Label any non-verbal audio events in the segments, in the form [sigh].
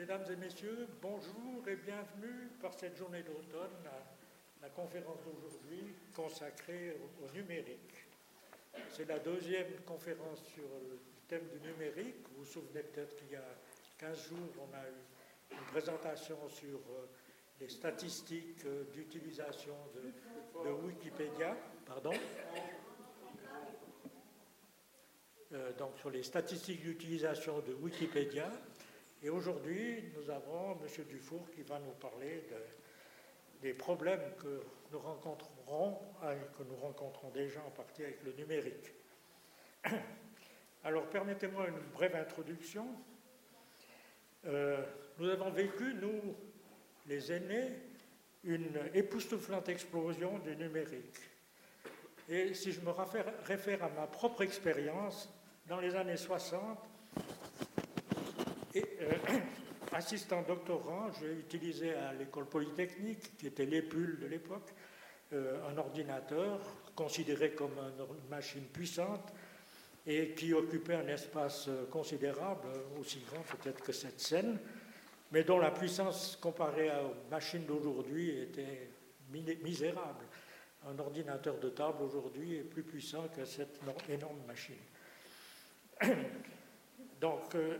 Mesdames et messieurs, bonjour et bienvenue par cette journée d'automne à la conférence d'aujourd'hui consacrée au, numérique. C'est la deuxième conférence sur le thème du numérique. Vous vous souvenez peut-être qu'il y a 15 jours, on a eu une présentation sur euh, les statistiques euh, d'utilisation de, Wikipédia. Pardon euh, donc sur les statistiques d'utilisation de Wikipédia. Et aujourd'hui, nous avons M. Dufour qui va nous parler des problèmes que nous rencontrerons, et que nous rencontrons déjà en partie avec le numérique. Alors, permettez-moi une brève introduction. Euh, nous avons vécu, nous, les aînés, une époustouflante explosion du numérique. Et si je me réfère à ma propre expérience, dans les années 60, et, euh, [coughs] assistant doctorant, j'ai utilisé à l'école polytechnique, qui était l'épule de l'époque, euh, un ordinateur considéré comme une machine puissante et qui occupait un espace considérable, aussi grand peut-être que cette scène, mais dont la puissance comparée aux machines d'aujourd'hui était misérable. Un ordinateur de table aujourd'hui est plus puissant que cette énorme machine. [coughs] Donc, euh,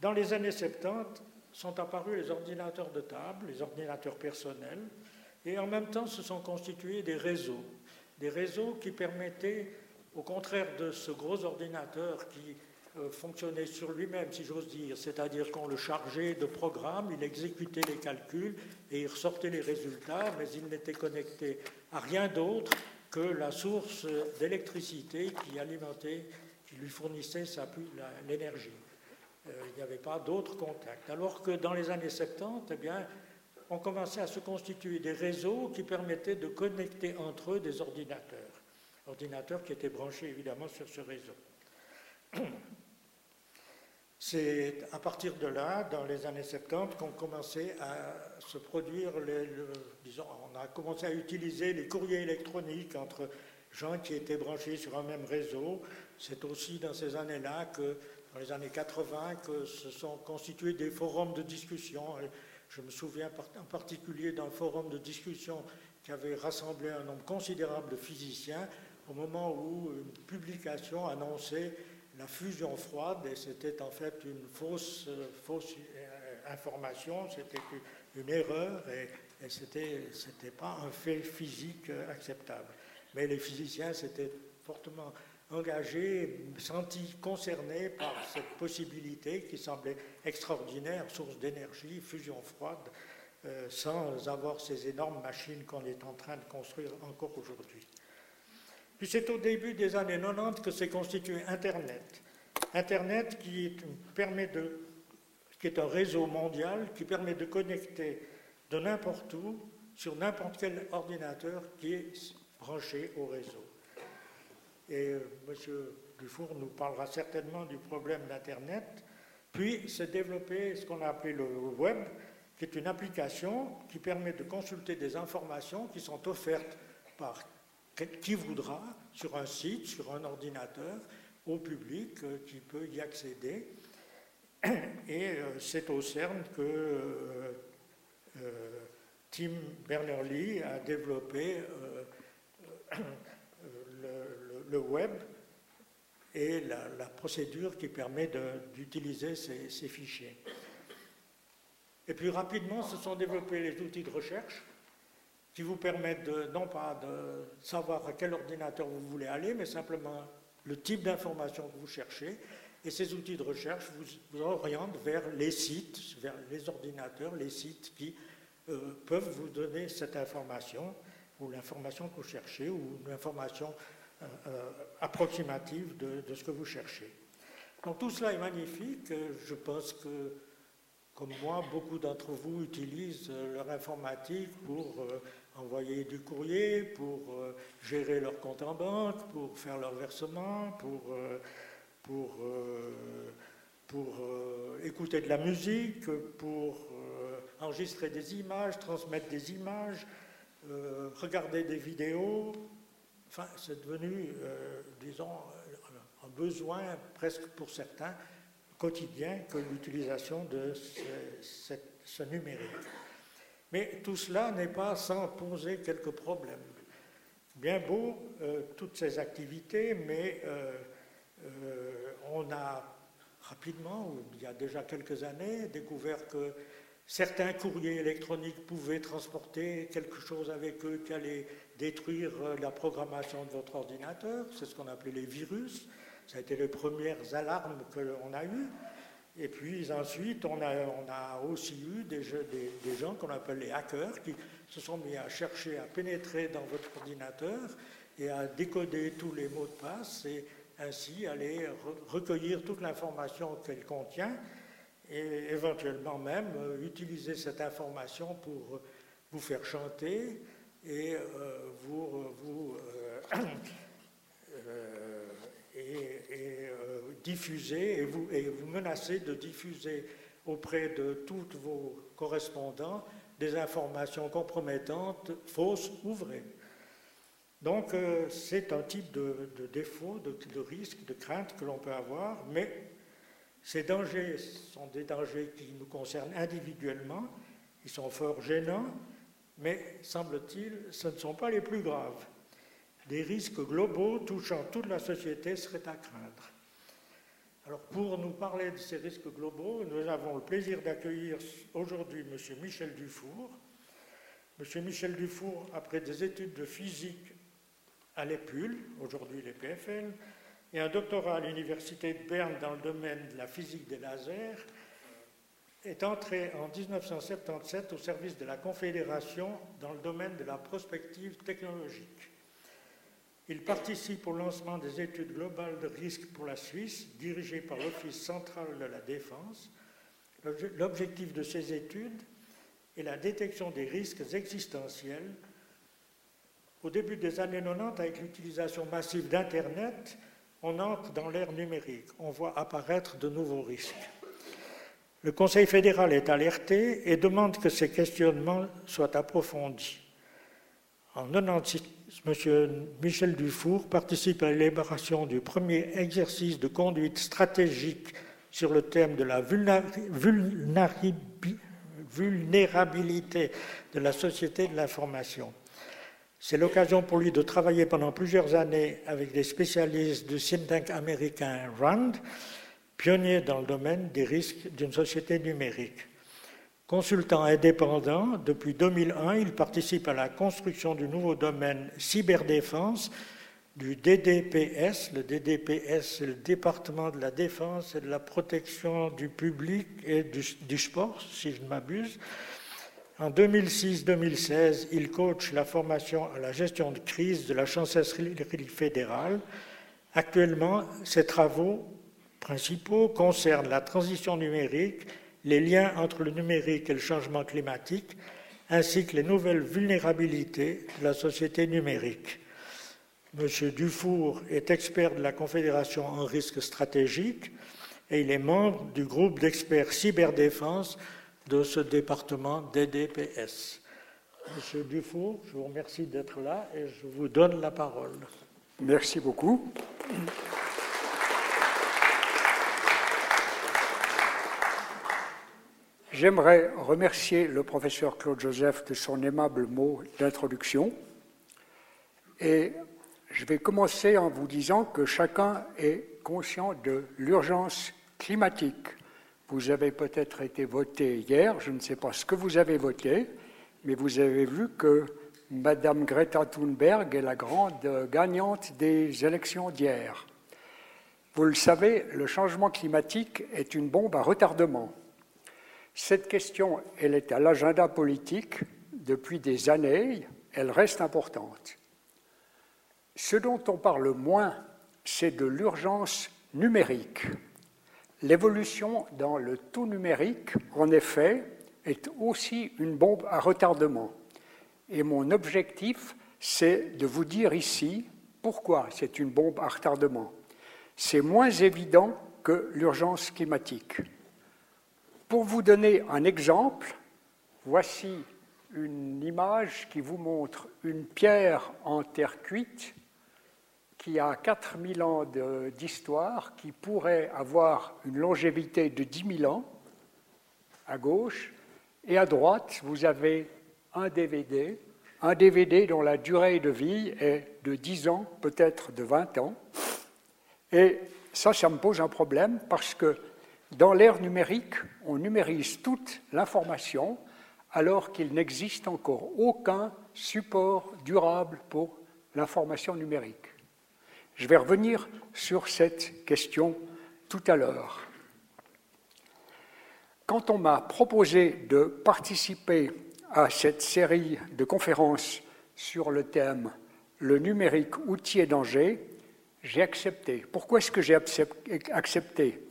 dans les années 70, sont apparus les ordinateurs de table, les ordinateurs personnels, et en même temps se sont constitués des réseaux, des réseaux qui permettaient, au contraire de ce gros ordinateur qui euh, fonctionnait sur lui-même, si j'ose dire, c'est-à-dire qu'on le chargeait de programmes, il exécutait les calculs et il ressortait les résultats, mais il n'était connecté à rien d'autre que la source d'électricité qui alimentait, qui lui fournissait l'énergie. Euh, il n'y avait pas d'autres contacts. Alors que dans les années 70, eh bien, on commençait à se constituer des réseaux qui permettaient de connecter entre eux des ordinateurs, ordinateurs qui étaient branchés évidemment sur ce réseau. [clears throat] C'est à partir de là, dans les années 70, qu'on commençait à se produire, disons, on a commencé à utiliser les courriers électroniques entre gens qui étaient branchés sur un même réseau. C'est aussi dans ces années-là que dans les années 80 que se sont constitués des forums de discussion. Je me souviens en particulier d'un forum de discussion qui avait rassemblé un nombre considérable de physiciens au moment où une publication annonçait la fusion froide et c'était en fait une fausse, euh, information, c'était une erreur et, ce n'était pas un fait physique acceptable. Mais les physiciens s'étaient fortement engagés, sentis concernés par cette possibilité qui semblait extraordinaire, source d'énergie, fusion froide, euh, sans avoir ces énormes machines qu'on est en train de construire encore aujourd'hui. Puis c'est au début des années 90 que s'est constitué Internet. Internet qui, permet de, qui est un réseau mondial qui permet de connecter de n'importe où sur n'importe quel ordinateur qui est branché au réseau. Et euh, M. Dufour nous parlera certainement du problème d'Internet. Puis s'est développé ce qu'on a appelé le web, qui est une application qui permet de consulter des informations qui sont offertes par qui voudra sur un site, sur un ordinateur, au public euh, qui peut y accéder. Et euh, c'est au CERN que Tim Berners-Lee a développé le web et la, procédure qui permet d'utiliser ces, fichiers. Et puis rapidement se sont développés les outils de recherche qui vous permettent non pas de savoir à quel ordinateur vous voulez aller, mais simplement le type d'information que vous cherchez. Et ces outils de recherche vous, orientent vers les sites, vers les ordinateurs, les sites qui euh, peuvent vous donner cette information, ou l'information que vous cherchez, ou l'information approximative de, ce que vous cherchez. Donc tout cela est magnifique. Je pense que, comme moi, beaucoup d'entre vous utilisent leur informatique pour euh, envoyer du courrier, pour gérer leur compte en banque, pour faire leur versement, pour, pour, pour écouter de la musique, pour enregistrer des images, transmettre des images, regarder des vidéos, C'est devenu, euh, disons, un besoin presque pour certains quotidien que l'utilisation de ce, numérique. Mais tout cela n'est pas sans poser quelques problèmes. Bien beau, euh, toutes ces activités, mais euh, euh, on a rapidement, il y a déjà quelques années, découvert que certains courriers électroniques pouvaient transporter quelque chose avec eux qui allait détruire la programmation de votre ordinateur. C'est ce qu'on appelait les virus. Ça a été les premières alarmes qu'on a eues. Et puis ensuite, on a, aussi eu des, des gens qu'on appelle les hackers qui se sont mis à chercher à pénétrer dans votre ordinateur et à décoder tous les mots de passe et ainsi aller recueillir toute l'information qu'elle contient et éventuellement même euh, utiliser cette information pour vous faire chanter et euh, vous, vous euh, [coughs] et, euh, diffuser et vous, et vous menacer de diffuser auprès de tous vos correspondants des informations compromettantes, fausses ou vraies. Donc euh, c'est un type de, défaut, de, risque, de crainte que l'on peut avoir, mais ces dangers sont des dangers qui nous concernent individuellement, ils sont fort gênants, mais semble-t-il, ce ne sont pas les plus graves des risques globaux touchant toute la société seraient à craindre. Alors, pour nous parler de ces risques globaux, nous avons le plaisir d'accueillir aujourd'hui M. Michel Dufour. M. Michel Dufour, après des études de physique à l'EPUL, aujourd'hui les PFL, et un doctorat à l'Université de Berne dans le domaine de la physique des lasers, est entré en 1977 au service de la Confédération dans le domaine de la prospective technologique. Il participe au lancement des études globales de risque pour la Suisse, dirigées par l'Office central de la défense. L'objectif de ces études est la détection des risques existentiels. Au début des années 90, avec l'utilisation massive d'Internet, on entre dans l'ère numérique. On voit apparaître de nouveaux risques. Le Conseil fédéral est alerté et demande que ces questionnements soient approfondis. En 1996, M. Michel Dufour participe à l'élaboration du premier exercice de conduite stratégique sur le thème de la vulnérabilité de la société de l'information. C'est l'occasion pour lui de travailler pendant plusieurs années avec des spécialistes du think tank américain RAND, pionnier dans le domaine des risques d'une société numérique. Consultant indépendant, depuis 2001, il participe à la construction du nouveau domaine cyberdéfense du DDPS. Le DDPS, c'est le département de la défense et de la protection du public et du, sport, si je ne m'abuse. En 2006-2016, il coach la formation à la gestion de crise de la chancellerie fédérale. Actuellement, ses travaux principaux concernent la transition numérique les liens entre le numérique et le changement climatique, ainsi que les nouvelles vulnérabilités de la société numérique. M. Dufour est expert de la Confédération en risque stratégique et il est membre du groupe d'experts cyberdéfense de ce département DDPS. Monsieur Dufour, je vous remercie d'être là et je vous donne la parole. Merci beaucoup. J'aimerais remercier le professeur Claude Joseph de son aimable mot d'introduction. Et je vais commencer en vous disant que chacun est conscient de l'urgence climatique. Vous avez peut-être été voté hier, je ne sais pas ce que vous avez voté, mais vous avez vu que Madame Greta Thunberg est la grande gagnante des élections d'hier. Vous le savez, le changement climatique est une bombe à retardement. Cette question, elle est à l'agenda politique depuis des années, elle reste importante. Ce dont on parle moins, c'est de l'urgence numérique. L'évolution dans le tout numérique, en effet, est aussi une bombe à retardement. Et mon objectif, c'est de vous dire ici pourquoi c'est une bombe à retardement. C'est moins évident que l'urgence climatique. Pour vous donner un exemple, voici une image qui vous montre une pierre en terre cuite qui a 4000 ans d'histoire, qui pourrait avoir une longévité de 10 000 ans, à gauche, et à droite, vous avez un DVD, un DVD dont la durée de vie est de 10 ans, peut-être de 20 ans. Et ça, ça me pose un problème parce que dans l'ère numérique, on numérise toute l'information alors qu'il n'existe encore aucun support durable pour l'information numérique. Je vais revenir sur cette question tout à l'heure. Quand on m'a proposé de participer à cette série de conférences sur le thème Le numérique, outil et danger, j'ai accepté. Pourquoi est-ce que j'ai accepté?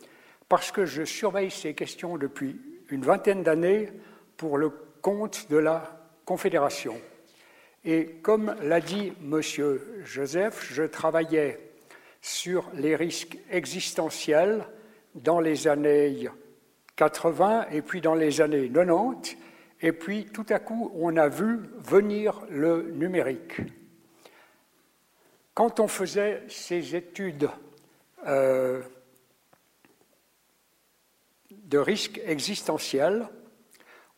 Parce que je surveille ces questions depuis une vingtaine d'années pour le compte de la Confédération. Et comme l'a dit M. Joseph, je travaillais sur les risques existentiels dans les années 80 et puis dans les années 90, et puis tout à coup on a vu venir le numérique. Quand on faisait ces études euh, de risques existentiels,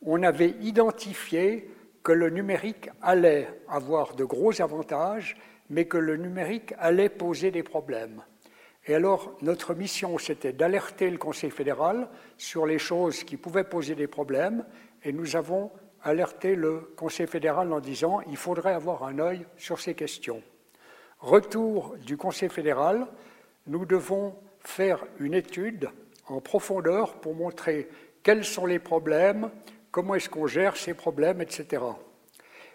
on avait identifié que le numérique allait avoir de gros avantages, mais que le numérique allait poser des problèmes. Et alors, notre mission, c'était d'alerter le Conseil fédéral sur les choses qui pouvaient poser des problèmes, et nous avons alerté le Conseil fédéral en disant il faudrait avoir un œil sur ces questions. Retour du Conseil fédéral, nous devons faire une étude en profondeur pour montrer quels sont les problèmes, comment est-ce qu'on gère ces problèmes, etc.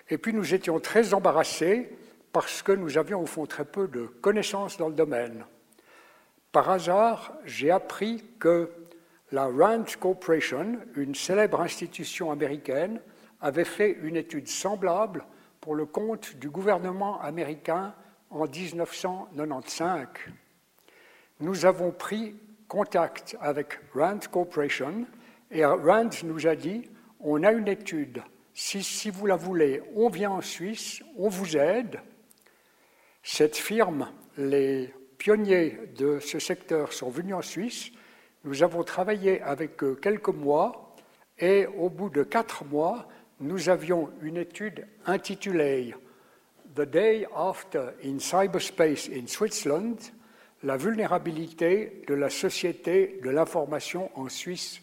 Et puis nous étions très embarrassés parce que nous avions au fond très peu de connaissances dans le domaine. Par hasard, j'ai appris que la Rand Corporation, une célèbre institution américaine, avait fait une étude semblable pour le compte du gouvernement américain en 1995. Nous avons pris contact avec Rand Corporation et Rand nous a dit on a une étude. Si, vous la voulez, on vient en Suisse, on vous aide. Cette firme, les pionniers de ce secteur sont venus en Suisse. Nous avons travaillé avec eux quelques mois et au bout de quatre mois, nous avions une étude intitulée The Day After in Cyberspace in Switzerland, la vulnérabilité de la société de l'information en Suisse.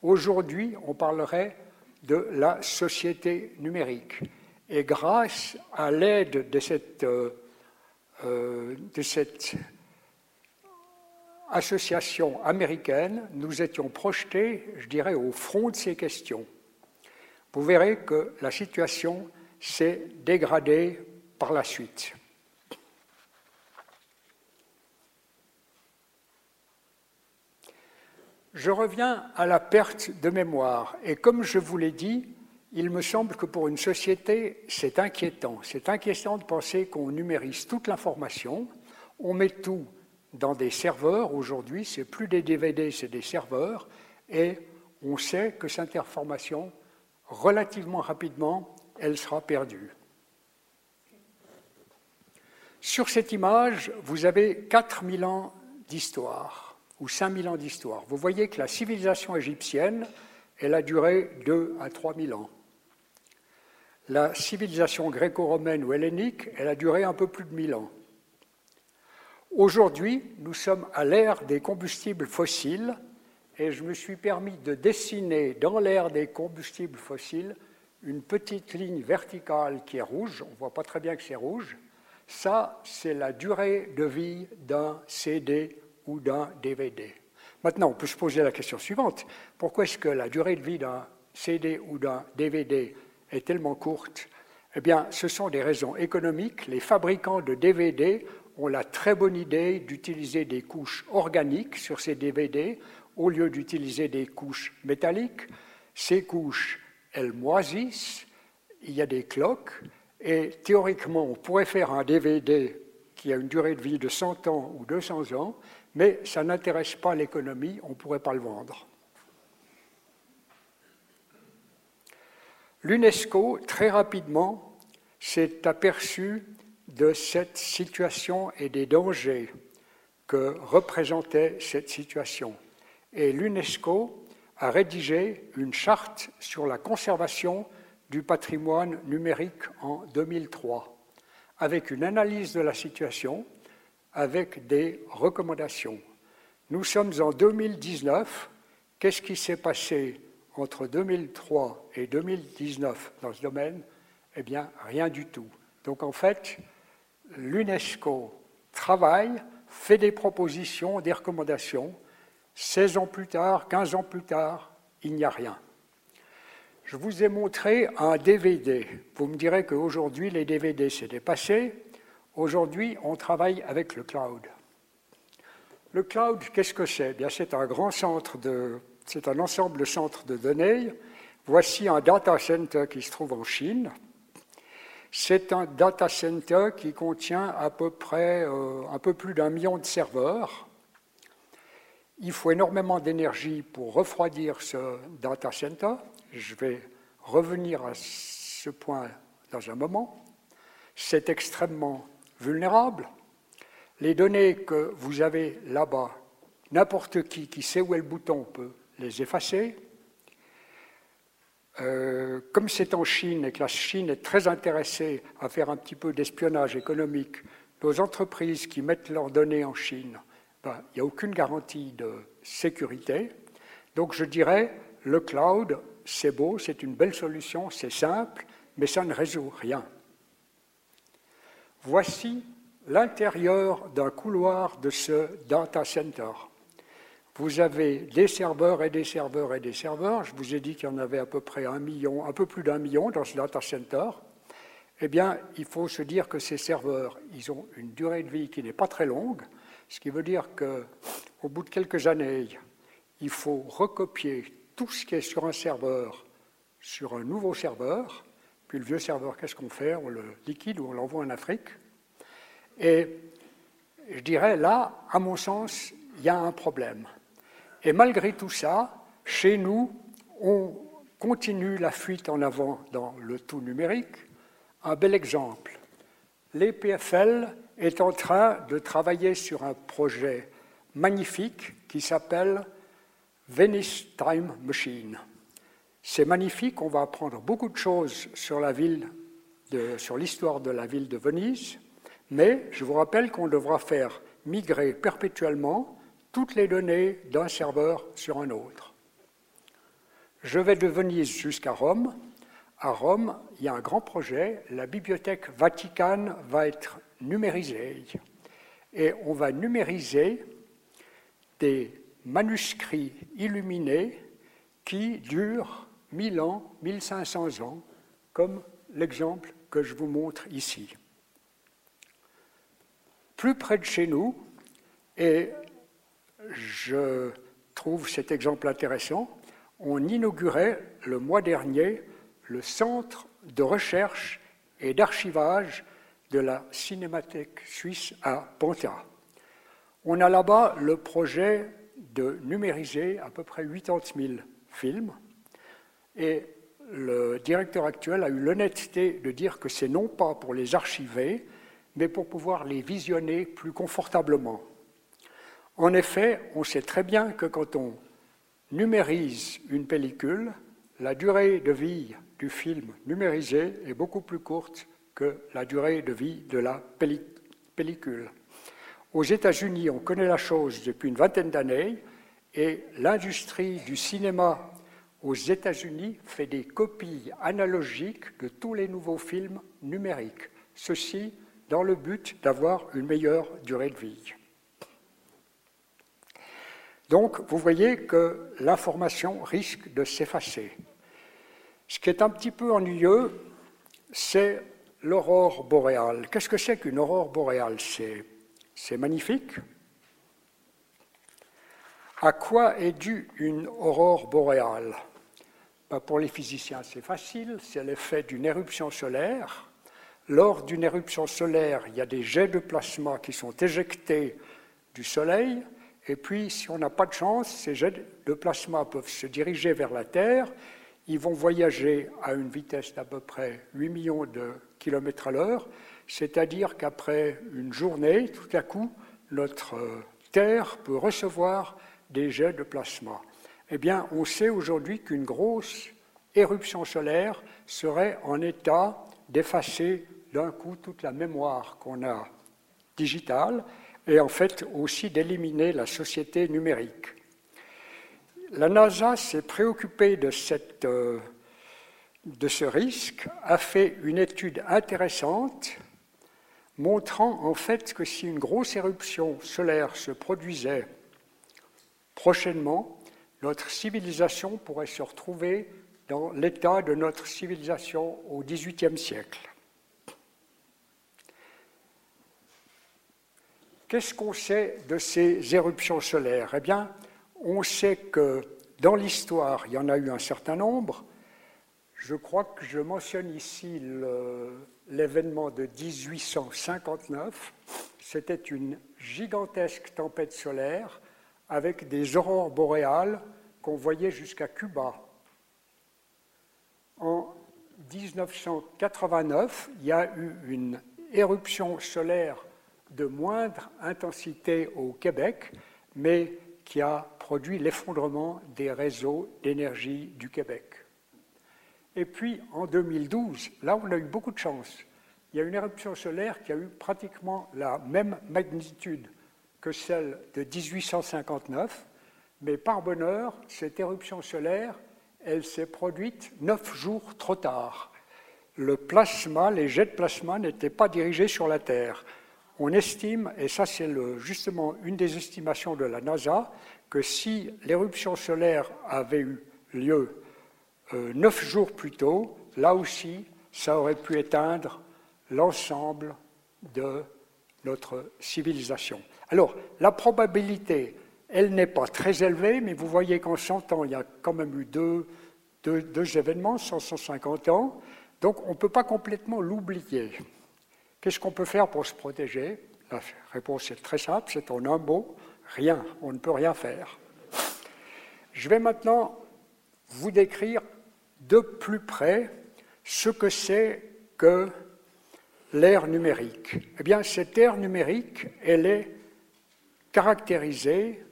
Aujourd'hui, on parlerait de la société numérique. Et grâce à l'aide de cette, euh, euh, de cette association américaine, nous étions projetés, je dirais, au front de ces questions. Vous verrez que la situation s'est dégradée par la suite. Je reviens à la perte de mémoire. Et comme je vous l'ai dit, il me semble que pour une société, c'est inquiétant. C'est inquiétant de penser qu'on numérise toute l'information, on met tout dans des serveurs. Aujourd'hui, c'est plus des DVD, c'est des serveurs. Et on sait que cette information, relativement rapidement, elle sera perdue. Sur cette image, vous avez 4000 ans d'histoire ou 5000 ans d'histoire. Vous voyez que la civilisation égyptienne, elle a duré 2 à 3000 ans. La civilisation gréco-romaine ou hellénique, elle a duré un peu plus de 1000 ans. Aujourd'hui, nous sommes à l'ère des combustibles fossiles et je me suis permis de dessiner dans l'ère des combustibles fossiles une petite ligne verticale qui est rouge. On ne voit pas très bien que c'est rouge. Ça, c'est la durée de vie d'un CD ou d'un DVD. Maintenant, on peut se poser la question suivante. Pourquoi est-ce que la durée de vie d'un CD ou d'un DVD est tellement courte? Eh bien, ce sont des raisons économiques. Les fabricants de DVD ont la très bonne idée d'utiliser des couches organiques sur ces DVD au lieu d'utiliser des couches métalliques. Ces couches, elles moisissent, il y a des cloques, et théoriquement, on pourrait faire un DVD qui a une durée de vie de 100 ans ou 200 ans, mais ça n'intéresse pas l'économie, on ne pourrait pas le vendre. L'UNESCO, très rapidement, s'est aperçu de cette situation et des dangers que représentait cette situation. Et l'UNESCO a rédigé une charte sur la conservation du patrimoine numérique en 2003, avec une analyse de la situation, avec des recommandations. Nous sommes en 2019. Qu'est-ce qui s'est passé entre 2003 et 2019 dans ce domaine? Eh bien, rien du tout. Donc en fait, l'UNESCO travaille, fait des propositions, des recommandations. 16 ans plus tard, 15 ans plus tard, il n'y a rien. Je vous ai montré un DVD. Vous me direz qu'aujourd'hui, les DVD, c'est dépassé. Aujourd'hui, on travaille avec le cloud. Le cloud, qu'est-ce que c'est? Bien, c'est un grand centre de, c'est un ensemble de centres de données. Voici un data center qui se trouve en Chine. C'est un data center qui contient à peu près euh, un peu plus d'un million de serveurs. Il faut énormément d'énergie pour refroidir ce data center. Je vais revenir à ce point dans un moment. C'est extrêmement vulnérable. Les données que vous avez là-bas, n'importe qui qui sait où est le bouton peut les effacer. Euh, comme c'est en Chine et que la Chine est très intéressée à faire un petit peu d'espionnage économique, nos entreprises qui mettent leurs données en Chine, ben, il n'y a aucune garantie de sécurité. Donc je dirais, le cloud, c'est beau, c'est une belle solution, c'est simple, mais ça ne résout rien. Voici l'intérieur d'un couloir de ce data center. Vous avez des serveurs et des serveurs et des serveurs. Je vous ai dit qu'il y en avait à peu près un million, un peu plus d'un million dans ce data center. Eh bien, il faut se dire que ces serveurs, ils ont une durée de vie qui n'est pas très longue, ce qui veut dire qu'au bout de quelques années, il faut recopier tout ce qui est sur un serveur sur un nouveau serveur. Le vieux serveur, qu'est-ce qu'on fait? On le liquide ou on l'envoie en Afrique. Et je dirais là, à mon sens, il y a un problème. Et malgré tout ça, chez nous, on continue la fuite en avant dans le tout numérique. Un bel exemple. L'EPFL est en train de travailler sur un projet magnifique qui s'appelle Venice Time Machine. C'est magnifique, on va apprendre beaucoup de choses sur la ville, sur l'histoire de la ville de Venise, mais je vous rappelle qu'on devra faire migrer perpétuellement toutes les données d'un serveur sur un autre. Je vais de Venise jusqu'à Rome. À Rome, il y a un grand projet. La bibliothèque Vaticane va être numérisée. Et on va numériser des manuscrits illuminés qui durent 1000 ans, 1500 ans, comme l'exemple que je vous montre ici. Plus près de chez nous, et je trouve cet exemple intéressant. On inaugurait le mois dernier le centre de recherche et d'archivage de la Cinémathèque suisse à Ponta. On a là-bas le projet de numériser à peu près 80 000 films et le directeur actuel a eu l'honnêteté de dire que c'est non pas pour les archiver, mais pour pouvoir les visionner plus confortablement. En effet, on sait très bien que quand on numérise une pellicule, la durée de vie du film numérisé est beaucoup plus courte que la durée de vie de la pellicule. Aux États-Unis, on connaît la chose depuis une vingtaine d'années et l'industrie du cinéma aux États-Unis fait des copies analogiques de tous les nouveaux films numériques, ceci dans le but d'avoir une meilleure durée de vie. Donc, vous voyez que l'information risque de s'effacer. Ce qui est un petit peu ennuyeux, c'est l'aurore boréale. Qu'est-ce que c'est qu'une aurore boréale? C'est magnifique. À quoi est due une aurore boréale? Pour les physiciens, c'est facile, c'est l'effet d'une éruption solaire. Lors d'une éruption solaire, il y a des jets de plasma qui sont éjectés du Soleil et puis, si on n'a pas de chance, ces jets de plasma peuvent se diriger vers la Terre. Ils vont voyager à une vitesse d'à peu près 8 millions de km à l'heure, c'est-à-dire qu'après une journée, tout à coup, notre Terre peut recevoir des jets de plasma. Eh bien, on sait aujourd'hui qu'une grosse éruption solaire serait en état d'effacer d'un coup toute la mémoire qu'on a digitale et en fait aussi d'éliminer la société numérique. La NASA s'est préoccupée de, euh, de ce risque, a fait une étude intéressante montrant en fait que si une grosse éruption solaire se produisait prochainement, notre civilisation pourrait se retrouver dans l'état de notre civilisation au XVIIIe siècle. Qu'est-ce qu'on sait de ces éruptions solaires? Eh bien, on sait que dans l'histoire, il y en a eu un certain nombre. Je crois que je mentionne ici l'événement de 1859. C'était une gigantesque tempête solaire avec des aurores boréales qu'on voyait jusqu'à Cuba. En 1989, il y a eu une éruption solaire de moindre intensité au Québec, mais qui a produit l'effondrement des réseaux d'énergie du Québec. Et puis en 2012, là on a eu beaucoup de chance. Il y a une éruption solaire qui a eu pratiquement la même magnitude que celle de 1859, mais par bonheur, cette éruption solaire, elle s'est produite neuf jours trop tard. Le plasma, les jets de plasma n'étaient pas dirigés sur la Terre. On estime, et ça c'est justement une des estimations de la NASA, que si l'éruption solaire avait eu lieu euh, neuf jours plus tôt, là aussi, ça aurait pu éteindre l'ensemble de notre civilisation. Alors, la probabilité, elle n'est pas très élevée, mais vous voyez qu'en 100 ans, il y a quand même eu deux, deux, événements, 150 ans, donc on ne peut pas complètement l'oublier. Qu'est-ce qu'on peut faire pour se protéger? La réponse est très simple, c'est en un mot, rien, on ne peut rien faire. Je vais maintenant vous décrire de plus près ce que c'est que l'ère numérique. Eh bien, cette ère numérique, elle est caractérisée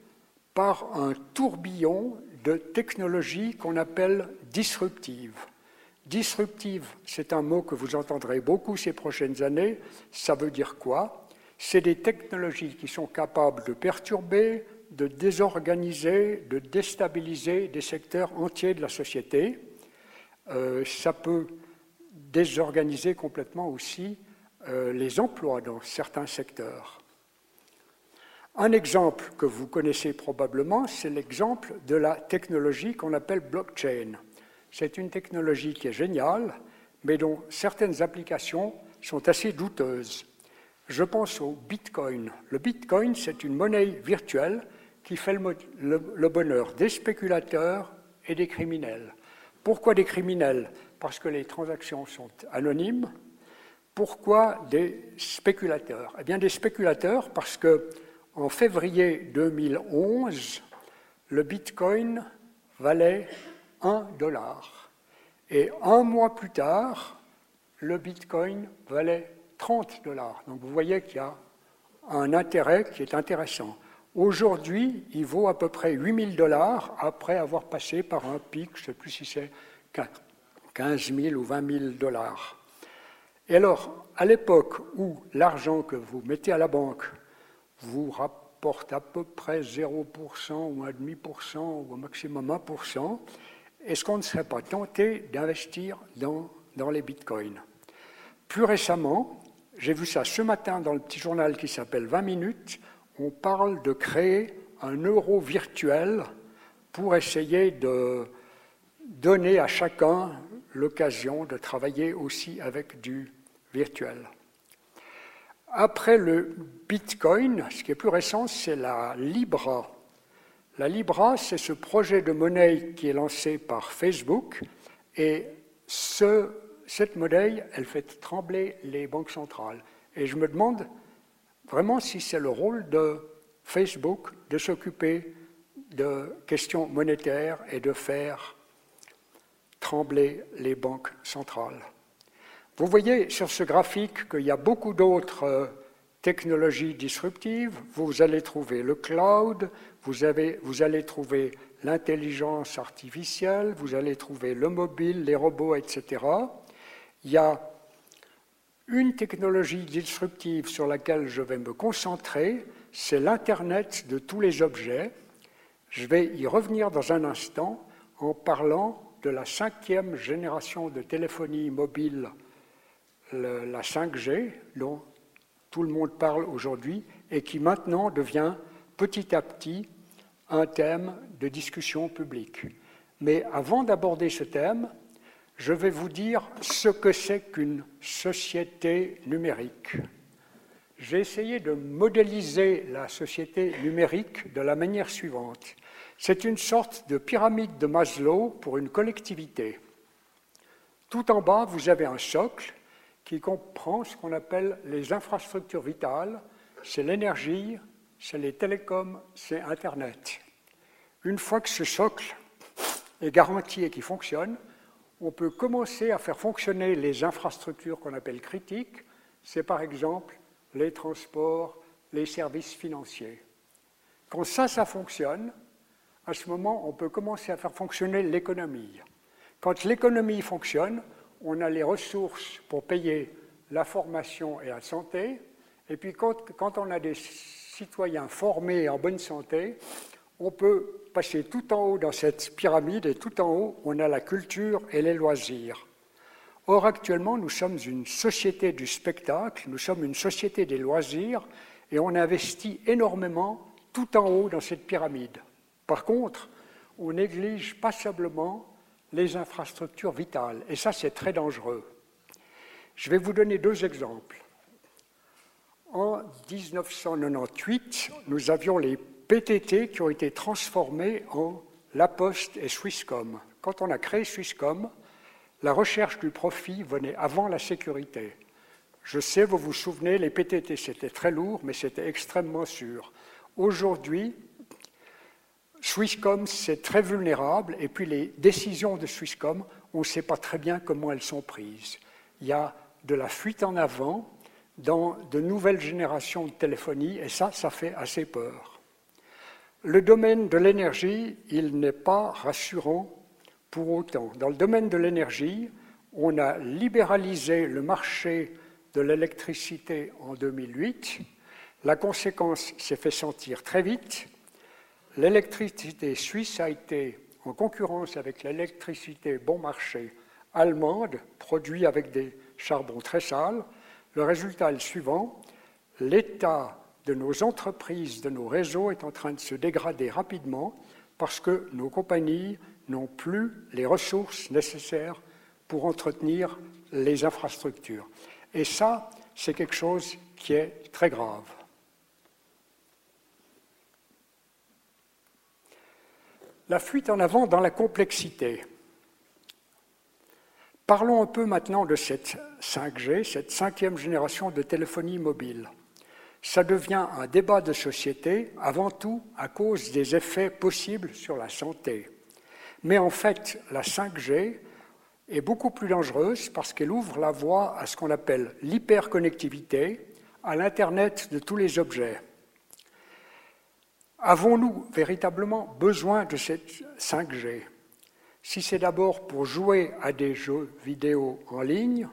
par un tourbillon de technologies qu'on appelle disruptives. Disruptive, c'est un mot que vous entendrez beaucoup ces prochaines années. Ça veut dire quoi? C'est des technologies qui sont capables de perturber, de désorganiser, de déstabiliser des secteurs entiers de la société. Euh, ça peut désorganiser complètement aussi euh, les emplois dans certains secteurs. Un exemple que vous connaissez probablement, c'est l'exemple de la technologie qu'on appelle blockchain. C'est une technologie qui est géniale, mais dont certaines applications sont assez douteuses. Je pense au Bitcoin. Le Bitcoin, c'est une monnaie virtuelle qui fait le, bonheur des spéculateurs et des criminels. Pourquoi des criminels? Parce que les transactions sont anonymes. Pourquoi des spéculateurs? Eh bien, des spéculateurs parce que en février 2011, le Bitcoin valait 1 dollar. Et un mois plus tard, le Bitcoin valait 30 dollars. Donc vous voyez qu'il y a un intérêt qui est intéressant. Aujourd'hui, il vaut à peu près 8000 dollars après avoir passé par un pic, je ne sais plus si c'est 15 000 ou 20 000 dollars. Et alors, à l'époque où l'argent que vous mettez à la banque vous rapporte à peu près 0% ou 1,5% ou au maximum 1%, est-ce qu'on ne serait pas tenté d'investir dans, dans les bitcoins? Plus récemment, j'ai vu ça ce matin dans le petit journal qui s'appelle 20 minutes, on parle de créer un euro virtuel pour essayer de donner à chacun l'occasion de travailler aussi avec du virtuel. Après le Bitcoin, ce qui est plus récent, c'est la Libra. La Libra, c'est ce projet de monnaie qui est lancé par Facebook et cette monnaie, elle fait trembler les banques centrales. Et je me demande vraiment si c'est le rôle de Facebook de s'occuper de questions monétaires et de faire trembler les banques centrales. Vous voyez sur ce graphique qu'il y a beaucoup d'autres euh, technologies disruptives. Vous allez trouver le cloud, vous, avez, vous allez trouver l'intelligence artificielle, vous allez trouver le mobile, les robots, etc. Il y a une technologie disruptive sur laquelle je vais me concentrer, c'est l'Internet de tous les objets. Je vais y revenir dans un instant en parlant de la cinquième génération de téléphonie mobile, la 5G, dont tout le monde parle aujourd'hui, et qui maintenant devient petit à petit un thème de discussion publique. Mais avant d'aborder ce thème, je vais vous dire ce que c'est qu'une société numérique. J'ai essayé de modéliser la société numérique de la manière suivante. C'est une sorte de pyramide de Maslow pour une collectivité. Tout en bas, vous avez un socle qui comprend ce qu'on appelle les infrastructures vitales, c'est l'énergie, c'est les télécoms, c'est Internet. Une fois que ce socle est garanti et qui fonctionne, on peut commencer à faire fonctionner les infrastructures qu'on appelle critiques. C'est par exemple les transports, les services financiers. Quand ça, ça fonctionne, à ce moment, on peut commencer à faire fonctionner l'économie. Quand l'économie fonctionne, on a les ressources pour payer la formation et la santé. Et puis quand, on a des citoyens formés et en bonne santé, on peut passer tout en haut dans cette pyramide et tout en haut, on a la culture et les loisirs. Or, actuellement, nous sommes une société du spectacle, nous sommes une société des loisirs et on investit énormément tout en haut dans cette pyramide. Par contre, on néglige passablement les infrastructures vitales, et ça c'est très dangereux. Je vais vous donner deux exemples. En 1998, nous avions les PTT qui ont été transformés en La Poste et Swisscom. Quand on a créé Swisscom, la recherche du profit venait avant la sécurité. Je sais, vous vous souvenez, les PTT c'était très lourd, mais c'était extrêmement sûr. Aujourd'hui, Swisscom, c'est très vulnérable, et puis les décisions de Swisscom, on ne sait pas très bien comment elles sont prises. Il y a de la fuite en avant dans de nouvelles générations de téléphonie, et ça, ça fait assez peur. Le domaine de l'énergie, il n'est pas rassurant pour autant. Dans le domaine de l'énergie, on a libéralisé le marché de l'électricité en 2008. La conséquence s'est fait sentir très vite l'électricité suisse a été en concurrence avec l'électricité bon marché allemande, produite avec des charbons très sales. Le résultat est le suivant. L'état de nos entreprises, de nos réseaux est en train de se dégrader rapidement parce que nos compagnies n'ont plus les ressources nécessaires pour entretenir les infrastructures. Et ça, c'est quelque chose qui est très grave. La fuite en avant dans la complexité. Parlons un peu maintenant de cette 5G, cette cinquième génération de téléphonie mobile. Ça devient un débat de société avant tout à cause des effets possibles sur la santé. Mais en fait, la 5G est beaucoup plus dangereuse parce qu'elle ouvre la voie à ce qu'on appelle l'hyperconnectivité, à l'Internet de tous les objets. Avons-nous véritablement besoin de cette 5G Si c'est d'abord pour jouer à des jeux vidéo en ligne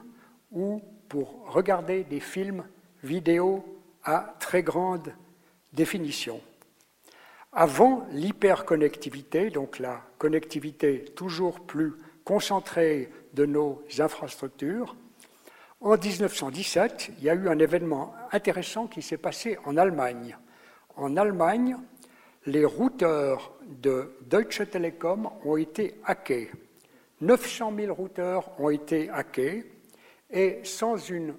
ou pour regarder des films vidéo à très grande définition. Avant l'hyperconnectivité, donc la connectivité toujours plus concentrée de nos infrastructures, en 1917, il y a eu un événement intéressant qui s'est passé en Allemagne. En Allemagne, les routeurs de Deutsche Telekom ont été hackés. 900 000 routeurs ont été hackés et sans une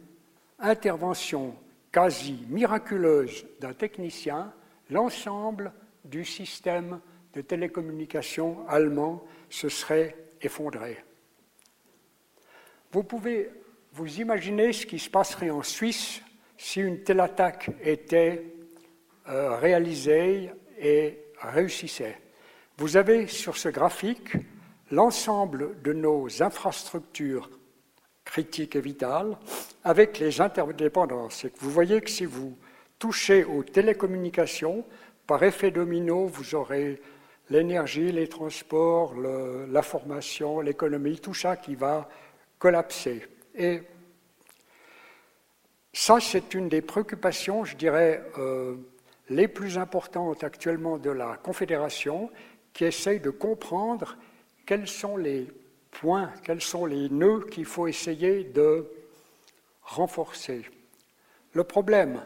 intervention quasi miraculeuse d'un technicien, l'ensemble du système de télécommunications allemand se serait effondré. Vous pouvez vous imaginer ce qui se passerait en Suisse si une telle attaque était euh, réalisée et réussissait. Vous avez sur ce graphique l'ensemble de nos infrastructures critique et vitale, avec les interdépendances. Vous voyez que si vous touchez aux télécommunications, par effet domino, vous aurez l'énergie, les transports, la formation, l'économie, tout ça qui va collapser. Et ça, c'est une des préoccupations, je dirais, euh, les plus importantes actuellement de la Confédération, qui essaye de comprendre quels sont les points, quels sont les nœuds qu'il faut essayer de renforcer. Le problème,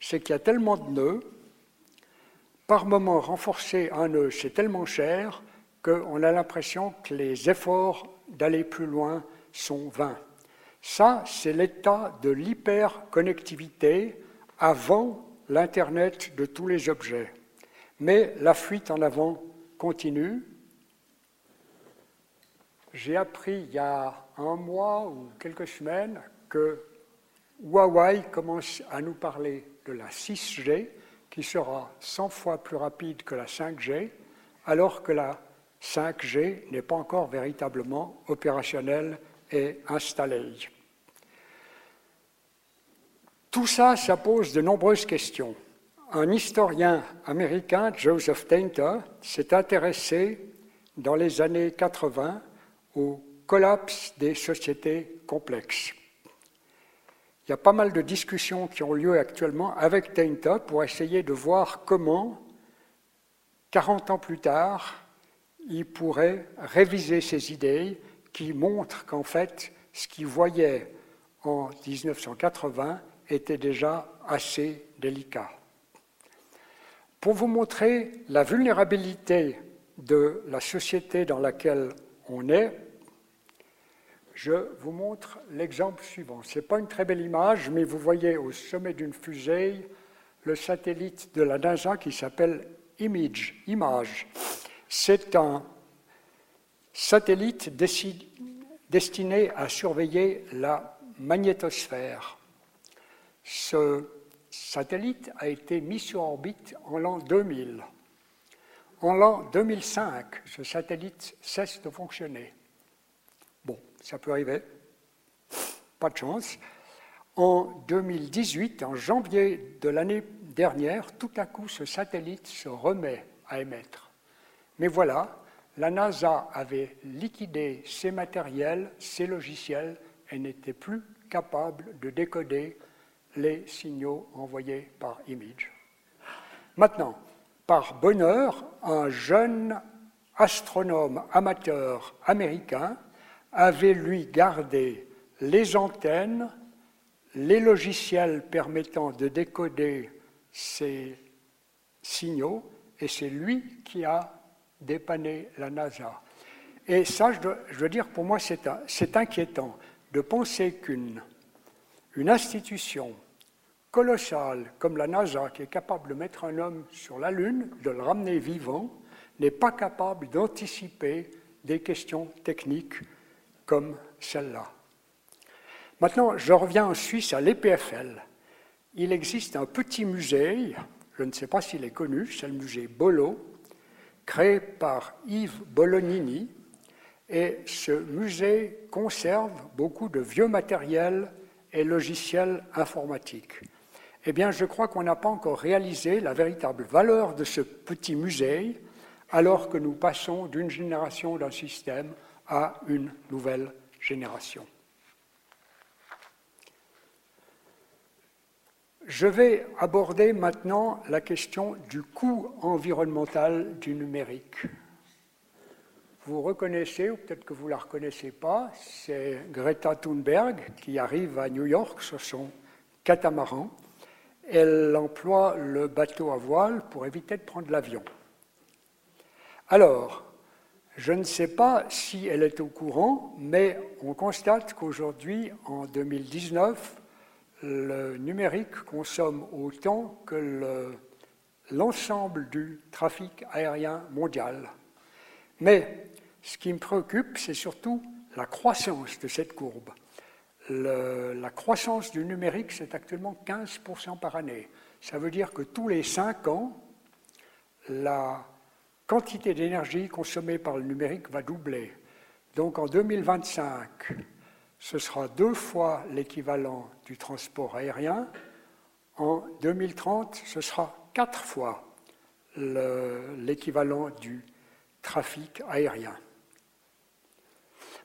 c'est qu'il y a tellement de nœuds, par moment renforcer un nœud, c'est tellement cher qu'on a l'impression que les efforts d'aller plus loin sont vains. Ça, c'est l'état de l'hyperconnectivité avant l'Internet de tous les objets. Mais la fuite en avant continue. J'ai appris il y a un mois ou quelques semaines que Huawei commence à nous parler de la 6G, qui sera 100 fois plus rapide que la 5G, alors que la 5G n'est pas encore véritablement opérationnelle et installée. Tout ça, ça pose de nombreuses questions. Un historien américain, Joseph Tainter, s'est intéressé dans les années 80 au collapse des sociétés complexes. Il y a pas mal de discussions qui ont lieu actuellement avec Tainter pour essayer de voir comment, 40 ans plus tard, il pourrait réviser ses idées qui montrent qu'en fait, ce qu'il voyait en 1980 était déjà assez délicat. Pour vous montrer la vulnérabilité de la société dans laquelle on est, je vous montre l'exemple suivant. Ce n'est pas une très belle image, mais vous voyez au sommet d'une fusée le satellite de la NASA qui s'appelle Image. Image. C'est un satellite destiné à surveiller la magnétosphère. Ce satellite a été mis sur orbite en l'an 2000. En l'an 2005, ce satellite cesse de fonctionner. Bon, ça peut arriver, pas de chance. En 2018, en janvier de l'année dernière, tout à coup, ce satellite se remet à émettre. Mais voilà, la NASA avait liquidé ses matériels, ses logiciels, et n'était plus capable de décoder les signaux envoyés par image. Maintenant, par bonheur, un jeune astronome amateur américain avait lui gardé les antennes, les logiciels permettant de décoder ces signaux, et c'est lui qui a dépanné la NASA. Et ça, je, veux dire, pour moi, c'est inquiétant de penser qu'une une institution colossale comme la NASA, qui est capable de mettre un homme sur la Lune, de le ramener vivant, n'est pas capable d'anticiper des questions techniques comme celle-là. Maintenant, je reviens en Suisse à l'EPFL. Il existe un petit musée, je ne sais pas s'il est connu, c'est le musée Bolo, créé par Yves Bolognini, et ce musée conserve beaucoup de vieux matériel et logiciels informatiques eh bien, je crois qu'on n'a pas encore réalisé la véritable valeur de ce petit musée, alors que nous passons d'une génération d'un système à une nouvelle génération. Je vais aborder maintenant la question du coût environnemental du numérique. Vous reconnaissez, ou peut-être que vous ne la reconnaissez pas, c'est Greta Thunberg qui arrive à New York sur son catamaran elle emploie le bateau à voile pour éviter de prendre l'avion. Alors, je ne sais pas si elle est au courant, mais on constate qu'aujourd'hui, en 2019, le numérique consomme autant que l'ensemble du trafic aérien mondial. Mais ce qui me préoccupe, c'est surtout la croissance de cette courbe la croissance du numérique, c'est actuellement 15% par année. Ça veut dire que tous les 5 ans, la quantité d'énergie consommée par le numérique va doubler. Donc en 2025, ce sera deux fois l'équivalent du transport aérien. En 2030, ce sera quatre fois l'équivalent du trafic aérien.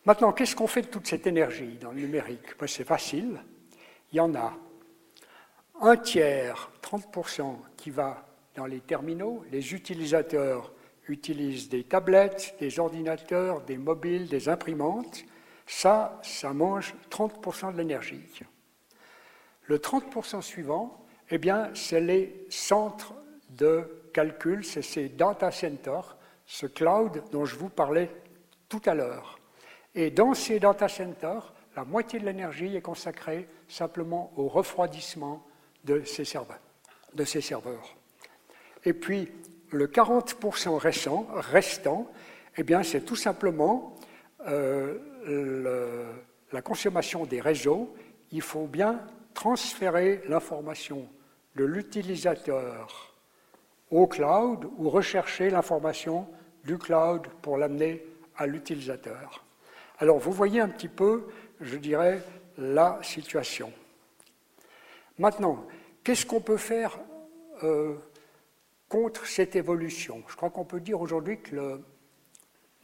Maintenant, qu'est-ce qu'on fait de toute cette énergie dans le numérique? Ben, C'est facile. Il y en a un tiers, 30%, qui va dans les terminaux. Les utilisateurs utilisent des tablettes, des ordinateurs, des mobiles, des imprimantes. Ça, ça mange 30% de l'énergie. Le 30% suivant, eh bien, c'est les centres de calcul, c'est ces data centers, ce cloud dont je vous parlais tout à l'heure. Et dans ces data centers, la moitié de l'énergie est consacrée simplement au refroidissement de ces serveurs. Et puis, le 40% restant, eh c'est tout simplement euh, la consommation des réseaux. Il faut bien transférer l'information de l'utilisateur au cloud ou rechercher l'information du cloud pour l'amener à l'utilisateur. Alors vous voyez un petit peu, je dirais, la situation. Maintenant, qu'est-ce qu'on peut faire euh, contre cette évolution? Je crois qu'on peut dire aujourd'hui que le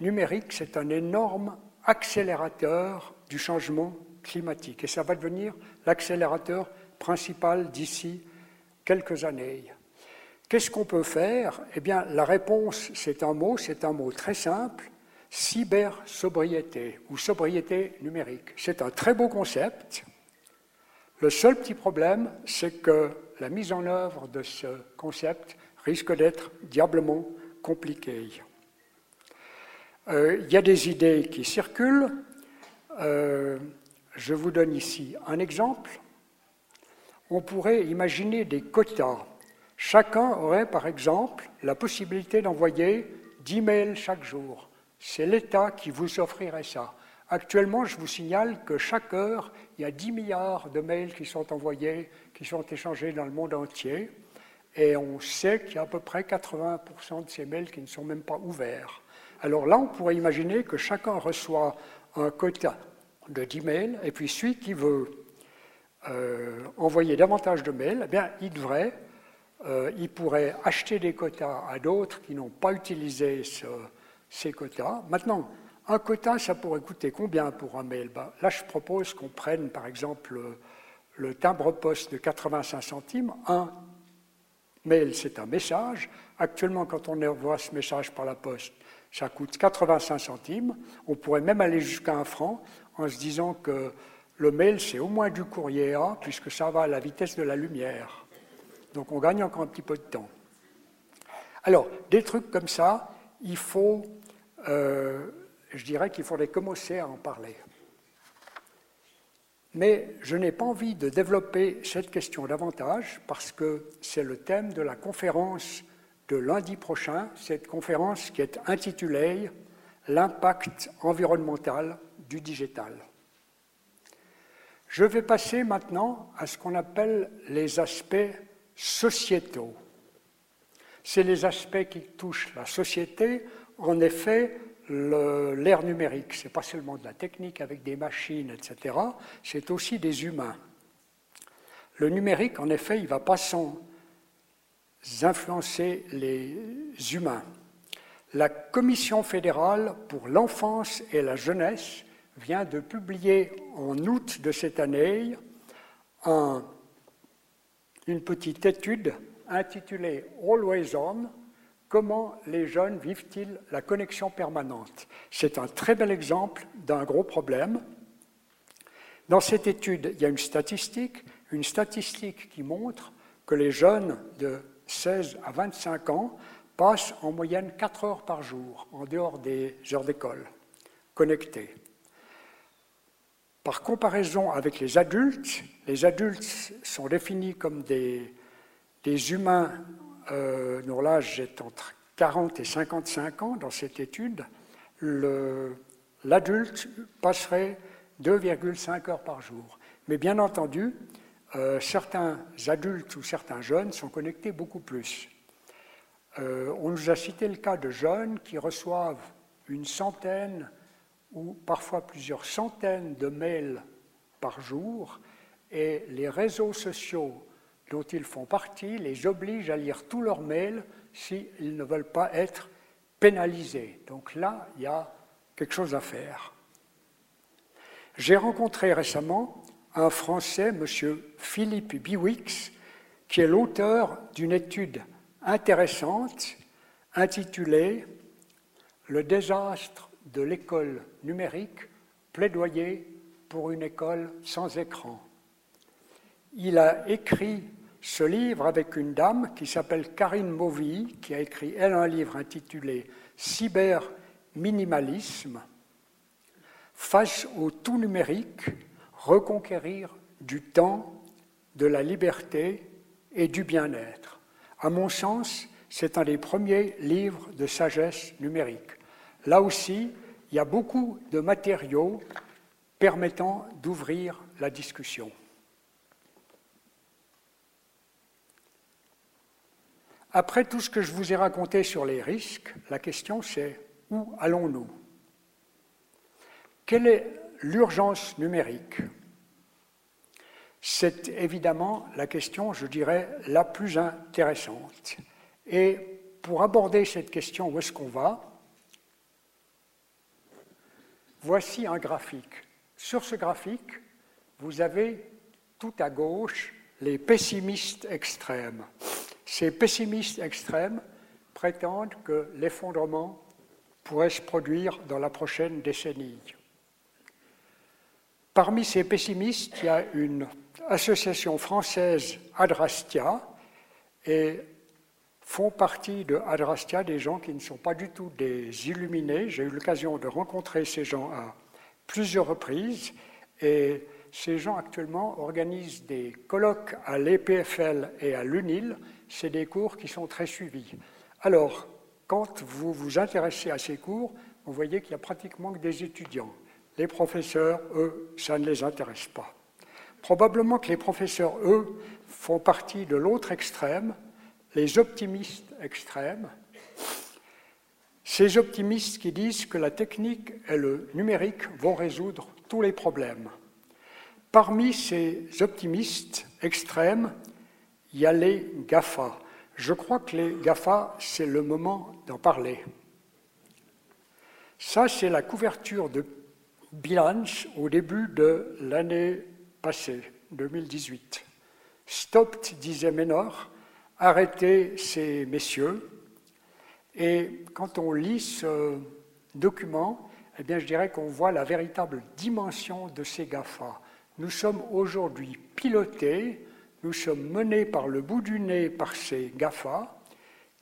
numérique, c'est un énorme accélérateur du changement climatique. Et ça va devenir l'accélérateur principal d'ici quelques années. Qu'est-ce qu'on peut faire? Eh bien, la réponse, c'est un mot, c'est un mot très simple, cybersobriété ou sobriété numérique. C'est un très beau concept. Le seul petit problème, c'est que la mise en œuvre de ce concept risque d'être diablement compliquée. Euh, il y a des idées qui circulent. Euh, je vous donne ici un exemple. On pourrait imaginer des quotas. Chacun aurait, par exemple, la possibilité d'envoyer 10 mails chaque jour. C'est l'État qui vous offrirait ça. Actuellement, je vous signale que chaque heure, il y a 10 milliards de mails qui sont envoyés, qui sont échangés dans le monde entier. Et on sait qu'il y a à peu près 80% de ces mails qui ne sont même pas ouverts. Alors là, on pourrait imaginer que chacun reçoit un quota de 10 mails, et puis celui qui veut euh, envoyer davantage de mails, eh bien, il devrait, euh, il pourrait acheter des quotas à d'autres qui n'ont pas utilisé ce, ces quotas. Maintenant, un quota, ça pourrait coûter combien pour un mail? Ben, Là, je propose qu'on prenne, par exemple, le timbre-poste de 85 centimes. Un mail, c'est un message. Actuellement, quand on envoie ce message par la poste, ça coûte 85 centimes. On pourrait même aller jusqu'à un franc en se disant que le mail, c'est au moins du courrier A, puisque ça va à la vitesse de la lumière. Donc on gagne encore un petit peu de temps. Alors, des trucs comme ça, il faut euh, je dirais qu'il faudrait commencer à en parler. Mais je n'ai pas envie de développer cette question davantage parce que c'est le thème de la conférence de lundi prochain, cette conférence qui est intitulée L'impact environnemental du digital. Je vais passer maintenant à ce qu'on appelle les aspects sociétaux. C'est les aspects qui touchent la société en effet, l'ère numérique, ce n'est pas seulement de la technique avec des machines, etc., c'est aussi des humains. Le numérique, en effet, il ne va pas sans influencer les humains. La Commission fédérale pour l'enfance et la jeunesse vient de publier en août de cette année une petite étude intitulée Always On, Comment les jeunes vivent-ils la connexion permanente? C'est un très bel exemple d'un gros problème. Dans cette étude, il y a une statistique, une statistique qui montre que les jeunes de 16 à 25 ans passent en moyenne 4 heures par jour en dehors des heures d'école, connectés. Par comparaison avec les adultes, les adultes sont définis comme des, des humains euh, dont l'âge est entre 40 et 55 ans dans cette étude, l'adulte passerait 2,5 heures par jour. Mais bien entendu, euh, certains adultes ou certains jeunes sont connectés beaucoup plus. Euh, on nous a cité le cas de jeunes qui reçoivent une centaine ou parfois plusieurs centaines de mails par jour, et les réseaux sociaux dont ils font partie les obligent à lire tous leurs mails s'ils ne veulent pas être pénalisés. Donc là, il y a quelque chose à faire. J'ai rencontré récemment un Français, M. Philippe Biwix, qui est l'auteur d'une étude intéressante intitulée Le désastre de l'école numérique, plaidoyer pour une école sans écran. Il a écrit ce livre avec une dame qui s'appelle Karine Mauvy, qui a écrit, elle, un livre intitulé Cyber-minimalisme, face au tout numérique, reconquérir du temps, de la liberté et du bien-être. À mon sens, c'est un des premiers livres de sagesse numérique. Là aussi, il y a beaucoup de matériaux permettant d'ouvrir la discussion. Après tout ce que je vous ai raconté sur les risques, la question c'est où allons-nous? Quelle est l'urgence numérique? C'est évidemment la question, je dirais, la plus intéressante. Et pour aborder cette question, où est-ce qu'on va? Voici un graphique. Sur ce graphique, vous avez tout à gauche les pessimistes extrêmes. Ces pessimistes extrêmes prétendent que l'effondrement pourrait se produire dans la prochaine décennie. Parmi ces pessimistes, il y a une association française, Adrastia, et font partie de Adrastia des gens qui ne sont pas du tout des illuminés. J'ai eu l'occasion de rencontrer ces gens à plusieurs reprises et ces gens actuellement organisent des colloques à l'EPFL et à l'UNIL. C'est des cours qui sont très suivis. Alors, quand vous vous intéressez à ces cours, vous voyez qu'il y a pratiquement que des étudiants. Les professeurs, eux, ça ne les intéresse pas. Probablement que les professeurs, eux, font partie de l'autre extrême, les optimistes extrêmes, ces optimistes qui disent que la technique et le numérique vont résoudre tous les problèmes. Parmi ces optimistes extrêmes, il y a les GAFA. Je crois que les GAFA, c'est le moment d'en parler. Ça, c'est la couverture de Bilance au début de l'année passée, 2018. Stopped, disait Ménor, arrêter ces messieurs. Et quand on lit ce document, eh bien, je dirais qu'on voit la véritable dimension de ces GAFA. Nous sommes aujourd'hui pilotés, nous sommes menés par le bout du nez par ces GAFA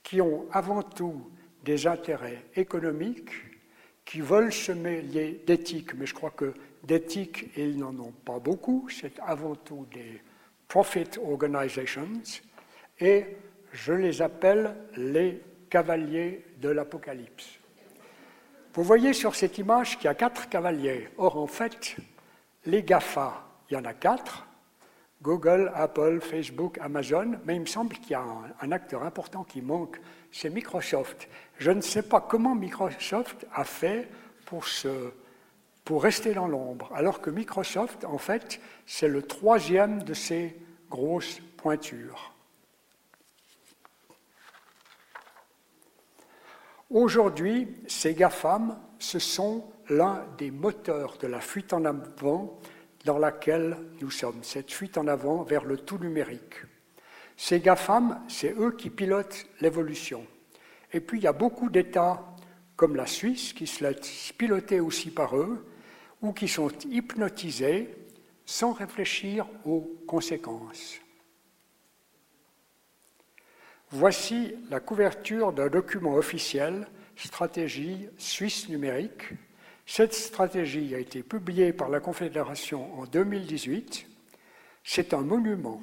qui ont avant tout des intérêts économiques, qui veulent se mêler d'éthique, mais je crois que d'éthique, ils n'en ont pas beaucoup, c'est avant tout des profit organizations, et je les appelle les cavaliers de l'Apocalypse. Vous voyez sur cette image qu'il y a quatre cavaliers. Or, en fait, les GAFA, il y en a quatre, Google, Apple, Facebook, Amazon, mais il me semble qu'il y a un, acteur important qui manque, c'est Microsoft. Je ne sais pas comment Microsoft a fait pour rester dans l'ombre, alors que Microsoft, en fait, c'est le troisième de ces grosses pointures. Aujourd'hui, ces GAFAM, ce sont l'un des moteurs de la fuite en avant dans laquelle nous sommes, cette fuite en avant vers le tout numérique. Ces GAFAM, c'est eux qui pilotent l'évolution. Et puis il y a beaucoup d'États comme la Suisse qui se laissent piloter aussi par eux ou qui sont hypnotisés sans réfléchir aux conséquences. Voici la couverture d'un document officiel, Stratégie suisse numérique. Cette stratégie a été publiée par la Confédération en 2018. C'est un monument.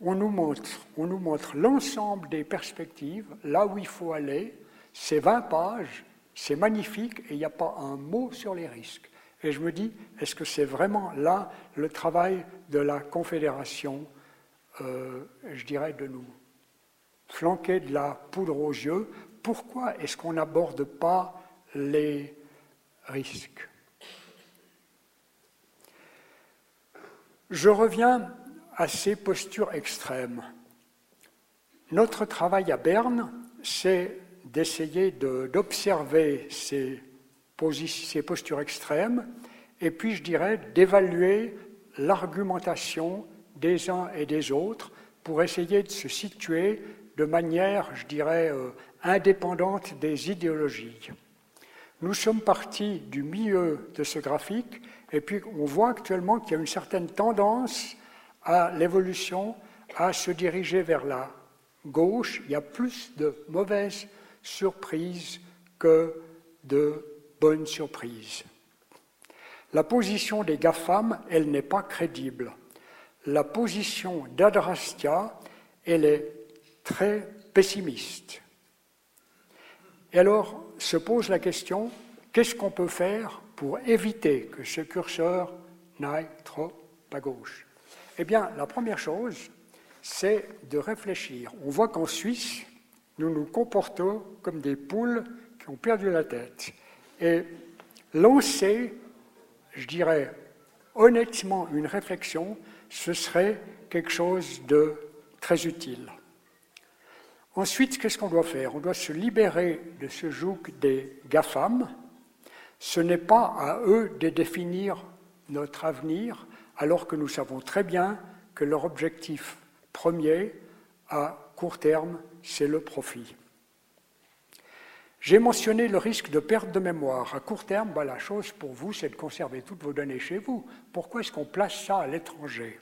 On nous montre, l'ensemble des perspectives, là où il faut aller. C'est 20 pages, c'est magnifique et il n'y a pas un mot sur les risques. Et je me dis, est-ce que c'est vraiment là le travail de la Confédération, euh, je dirais, de nous flanquer de la poudre aux yeux, pourquoi est-ce qu'on n'aborde pas les je reviens à ces postures extrêmes. Notre travail à Berne, c'est d'essayer d'observer ces, postures extrêmes et puis, je dirais, d'évaluer l'argumentation des uns et des autres pour essayer de se situer de manière, je dirais, euh, indépendante des idéologies. Nous sommes partis du milieu de ce graphique et puis on voit actuellement qu'il y a une certaine tendance à l'évolution à se diriger vers la gauche. Il y a plus de mauvaises surprises que de bonnes surprises. La position des GAFAM, elle n'est pas crédible. La position d'Adrastia, elle est très pessimiste. Et alors se pose la question, qu'est-ce qu'on peut faire pour éviter que ce curseur n'aille trop à gauche? Eh bien, la première chose, c'est de réfléchir. On voit qu'en Suisse, nous nous comportons comme des poules qui ont perdu la tête. Et lancer je dirais, honnêtement une réflexion, ce serait quelque chose de très utile. Ensuite, qu'est-ce qu'on doit faire? On doit se libérer de ce joug des GAFAM. Ce n'est pas à eux de définir notre avenir, alors que nous savons très bien que leur objectif premier, à court terme, c'est le profit. J'ai mentionné le risque de perte de mémoire. À court terme, bah, la chose pour vous, c'est de conserver toutes vos données chez vous. Pourquoi est-ce qu'on place ça à l'étranger?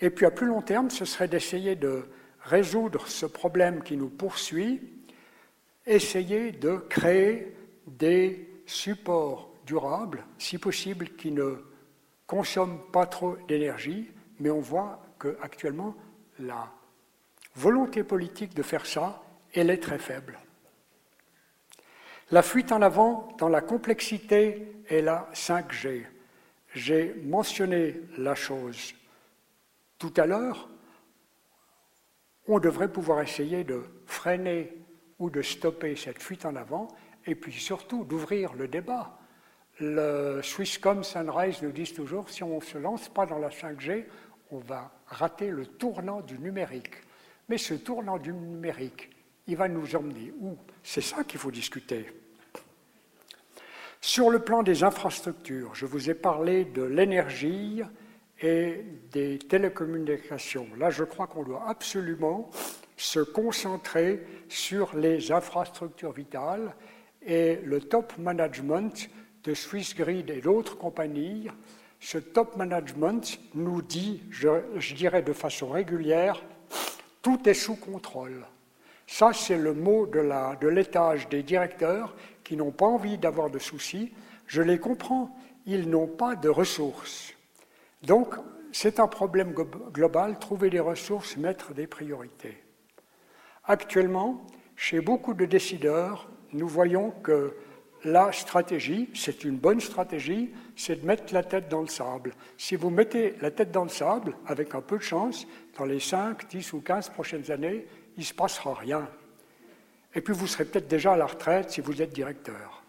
Et puis à plus long terme, ce serait d'essayer de résoudre ce problème qui nous poursuit, essayer de créer des supports durables, si possible, qui ne consomment pas trop d'énergie, mais on voit qu'actuellement, la volonté politique de faire ça, elle est très faible. La fuite en avant dans la complexité est la 5G. J'ai mentionné la chose tout à l'heure. On devrait pouvoir essayer de freiner ou de stopper cette fuite en avant et puis surtout d'ouvrir le débat. Le Swisscom Sunrise nous dit toujours si on ne se lance pas dans la 5G, on va rater le tournant du numérique. Mais ce tournant du numérique, il va nous emmener où? C'est ça qu'il faut discuter. Sur le plan des infrastructures, je vous ai parlé de l'énergie et des télécommunications. Là, je crois qu'on doit absolument se concentrer sur les infrastructures vitales et le top management de SwissGrid et d'autres compagnies. Ce top management nous dit, je, je dirais de façon régulière, tout est sous contrôle. Ça, c'est le mot de l'étage des directeurs qui n'ont pas envie d'avoir de soucis. Je les comprends, ils n'ont pas de ressources. Donc, c'est un problème global, trouver des ressources, mettre des priorités. Actuellement, chez beaucoup de décideurs, nous voyons que la stratégie, c'est une bonne stratégie, c'est de mettre la tête dans le sable. Si vous mettez la tête dans le sable, avec un peu de chance, dans les 5, 10 ou 15 prochaines années, il ne se passera rien. Et puis vous serez peut-être déjà à la retraite si vous êtes directeur.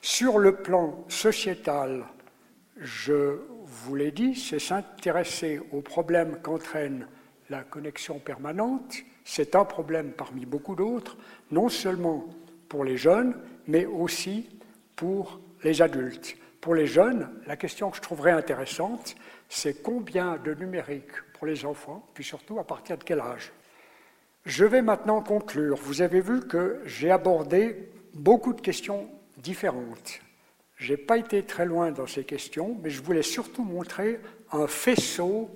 Sur le plan sociétal, je vous l'ai dit, c'est s'intéresser aux problèmes qu'entraîne la connexion permanente. C'est un problème parmi beaucoup d'autres, non seulement pour les jeunes, mais aussi pour les adultes. Pour les jeunes, la question que je trouverais intéressante, c'est combien de numérique pour les enfants, puis surtout à partir de quel âge. Je vais maintenant conclure. Vous avez vu que j'ai abordé beaucoup de questions différentes. Je n'ai pas été très loin dans ces questions, mais je voulais surtout montrer un faisceau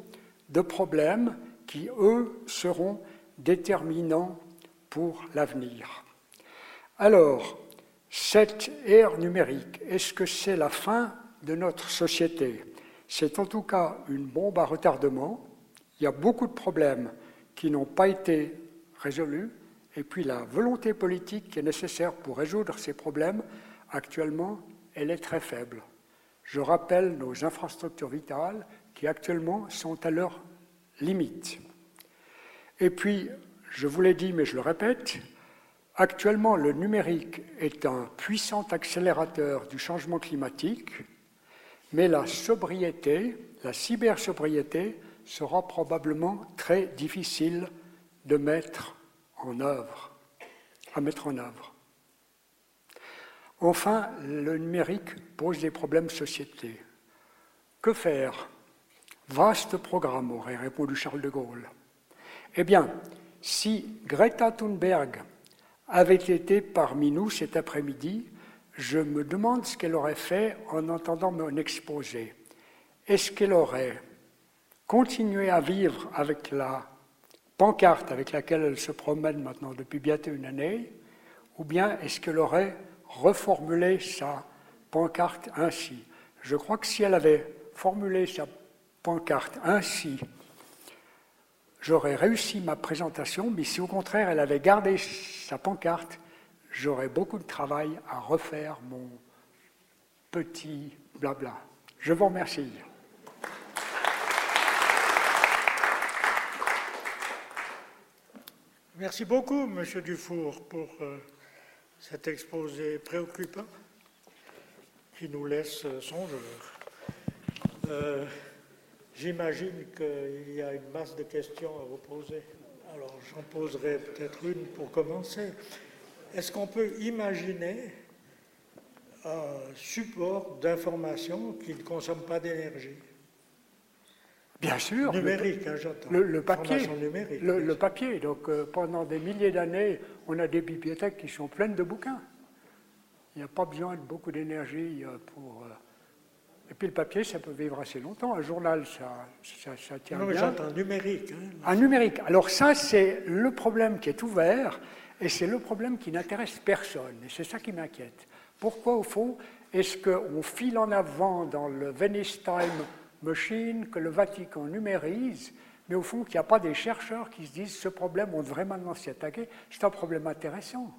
de problèmes qui, eux, seront déterminants pour l'avenir. Alors, cette ère numérique, est-ce que c'est la fin de notre société? C'est en tout cas une bombe à retardement. Il y a beaucoup de problèmes qui n'ont pas été résolus, et puis la volonté politique qui est nécessaire pour résoudre ces problèmes, actuellement, elle est très faible. Je rappelle nos infrastructures vitales qui actuellement sont à leur limite. Et puis, je vous l'ai dit, mais je le répète, actuellement le numérique est un puissant accélérateur du changement climatique, mais la sobriété, la cybersobriété, sera probablement très difficile de à mettre en œuvre. Enfin, le numérique pose des problèmes sociétés. Que faire? Vaste programme, aurait répondu Charles de Gaulle. Eh bien, si Greta Thunberg avait été parmi nous cet après-midi, je me demande ce qu'elle aurait fait en entendant mon exposé. Est-ce qu'elle aurait continué à vivre avec la pancarte avec laquelle elle se promène maintenant depuis bientôt une année, ou bien est-ce qu'elle aurait reformulé sa pancarte ainsi Je crois que si elle avait formulé sa pancarte ainsi, j'aurais réussi ma présentation, mais si au contraire elle avait gardé sa pancarte, j'aurais beaucoup de travail à refaire mon petit blabla. Je vous remercie. Merci beaucoup, Monsieur Dufour, pour euh, cet exposé préoccupant qui nous laisse songeurs. Euh, J'imagine qu'il y a une masse de questions à vous poser. Alors j'en poserai peut-être une pour commencer. Est-ce qu'on peut imaginer un support d'information qui ne consomme pas d'énergie? Bien sûr. Numérique, hein, j'entends. Le, papier. le, papier. Donc euh, pendant des milliers d'années, on a des bibliothèques qui sont pleines de bouquins. Il n'y a pas besoin de beaucoup d'énergie euh, pour. Euh, et puis le papier, ça peut vivre assez longtemps. Un journal, ça, ça, tient non, bien. j'entends numérique. Hein. Un numérique. Alors ça, c'est le problème qui est ouvert et c'est le problème qui n'intéresse personne. Et c'est ça qui m'inquiète. Pourquoi, au fond, est-ce qu'on file en avant dans le Venice Time Machine que le Vatican numérise, mais au fond, qu'il n'y a pas des chercheurs qui se disent ce problème, on devrait maintenant s'y attaquer C'est un problème intéressant.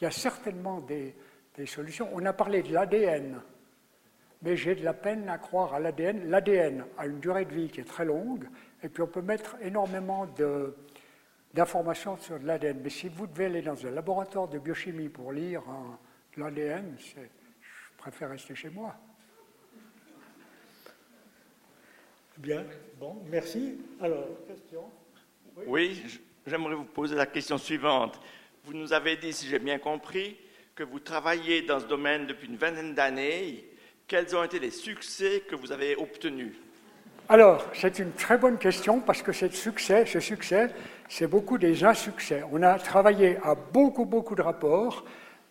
Il y a certainement des, des solutions. On a parlé de l'ADN mais j'ai de la peine à croire à l'ADN. L'ADN a une durée de vie qui est très longue, et puis on peut mettre énormément d'informations sur l'ADN. Mais si vous devez aller dans un laboratoire de biochimie pour lire l'ADN, je préfère rester chez moi. Bien, bon, merci. Alors, question Oui, oui j'aimerais vous poser la question suivante. Vous nous avez dit, si j'ai bien compris, que vous travaillez dans ce domaine depuis une vingtaine d'années quels ont été les succès que vous avez obtenus? Alors, c'est une très bonne question parce que ce succès, ce succès, c'est beaucoup des insuccès. On a travaillé à beaucoup, beaucoup de rapports.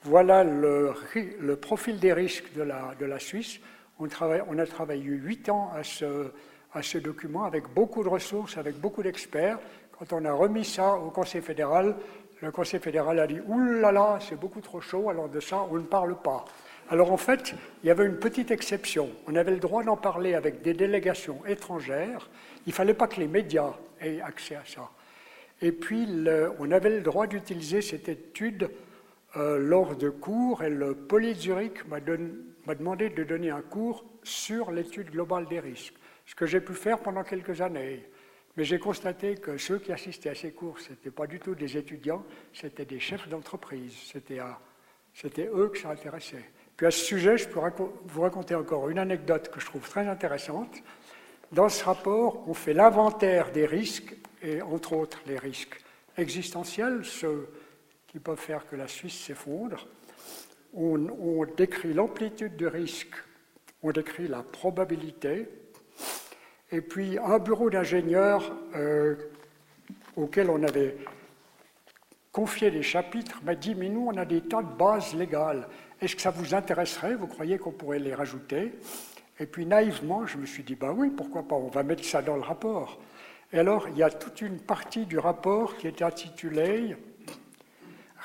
Voilà le, le profil des risques de la, de la Suisse. On, travaille, on, a travaillé huit ans à ce, à ce document avec beaucoup de ressources, avec beaucoup d'experts. Quand on a remis ça au Conseil fédéral, le Conseil fédéral a dit Ouh là là, c'est beaucoup trop chaud, alors de ça, on ne parle pas. Alors en fait, il y avait une petite exception. On avait le droit d'en parler avec des délégations étrangères. Il ne fallait pas que les médias aient accès à ça. Et puis, on avait le droit d'utiliser cette étude euh, lors de cours, et le Poly Zurich m'a demandé de donner un cours sur l'étude globale des risques, ce que j'ai pu faire pendant quelques années. Mais j'ai constaté que ceux qui assistaient à ces cours, ce n'étaient pas du tout des étudiants, c'était des chefs d'entreprise, c'était eux que ça intéressait. Puis à ce sujet, je peux vous raconter encore une anecdote que je trouve très intéressante. Dans ce rapport, on fait l'inventaire des risques, et entre autres les risques existentiels, ceux qui peuvent faire que la Suisse s'effondre. On, décrit l'amplitude de risque, on décrit la probabilité, et puis un bureau d'ingénieurs euh, auquel on avait confié des chapitres m'a dit, mais nous, on a des tas de bases légales. Est-ce que ça vous intéresserait? Vous croyez qu'on pourrait les rajouter? Et puis naïvement, je me suis dit, bah oui, pourquoi pas, on va mettre ça dans le rapport. Et alors, il y a toute une partie du rapport qui est intitulée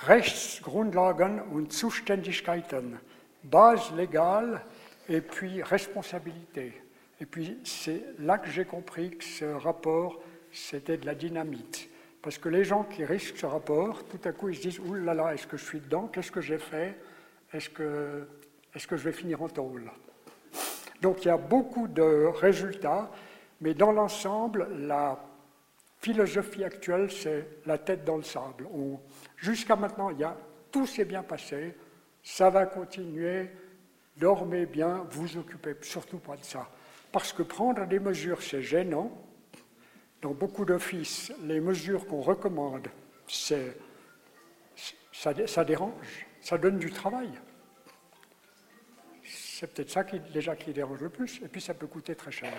Rechtsgrundlagen und Zuständigkeiten, base légale et puis responsabilité. Et puis c'est là que j'ai compris que ce rapport, c'était de la dynamite. Parce que les gens qui risquent ce rapport, tout à coup, ils se disent, Ouh là là, est-ce que je suis dedans? Qu'est-ce que j'ai fait? Est-ce que, est que je vais finir en tôle? Donc il y a beaucoup de résultats, mais dans l'ensemble, la philosophie actuelle, c'est la tête dans le sable. Jusqu'à maintenant, il y a, tout s'est bien passé, ça va continuer, dormez bien, vous occupez surtout pas de ça. Parce que prendre des mesures, c'est gênant. Dans beaucoup d'offices, les mesures qu'on recommande, c'est, ça, ça, dérange, ça donne du travail. C'est peut-être ça qui, déjà qui dérange le plus, et puis ça peut coûter très cher.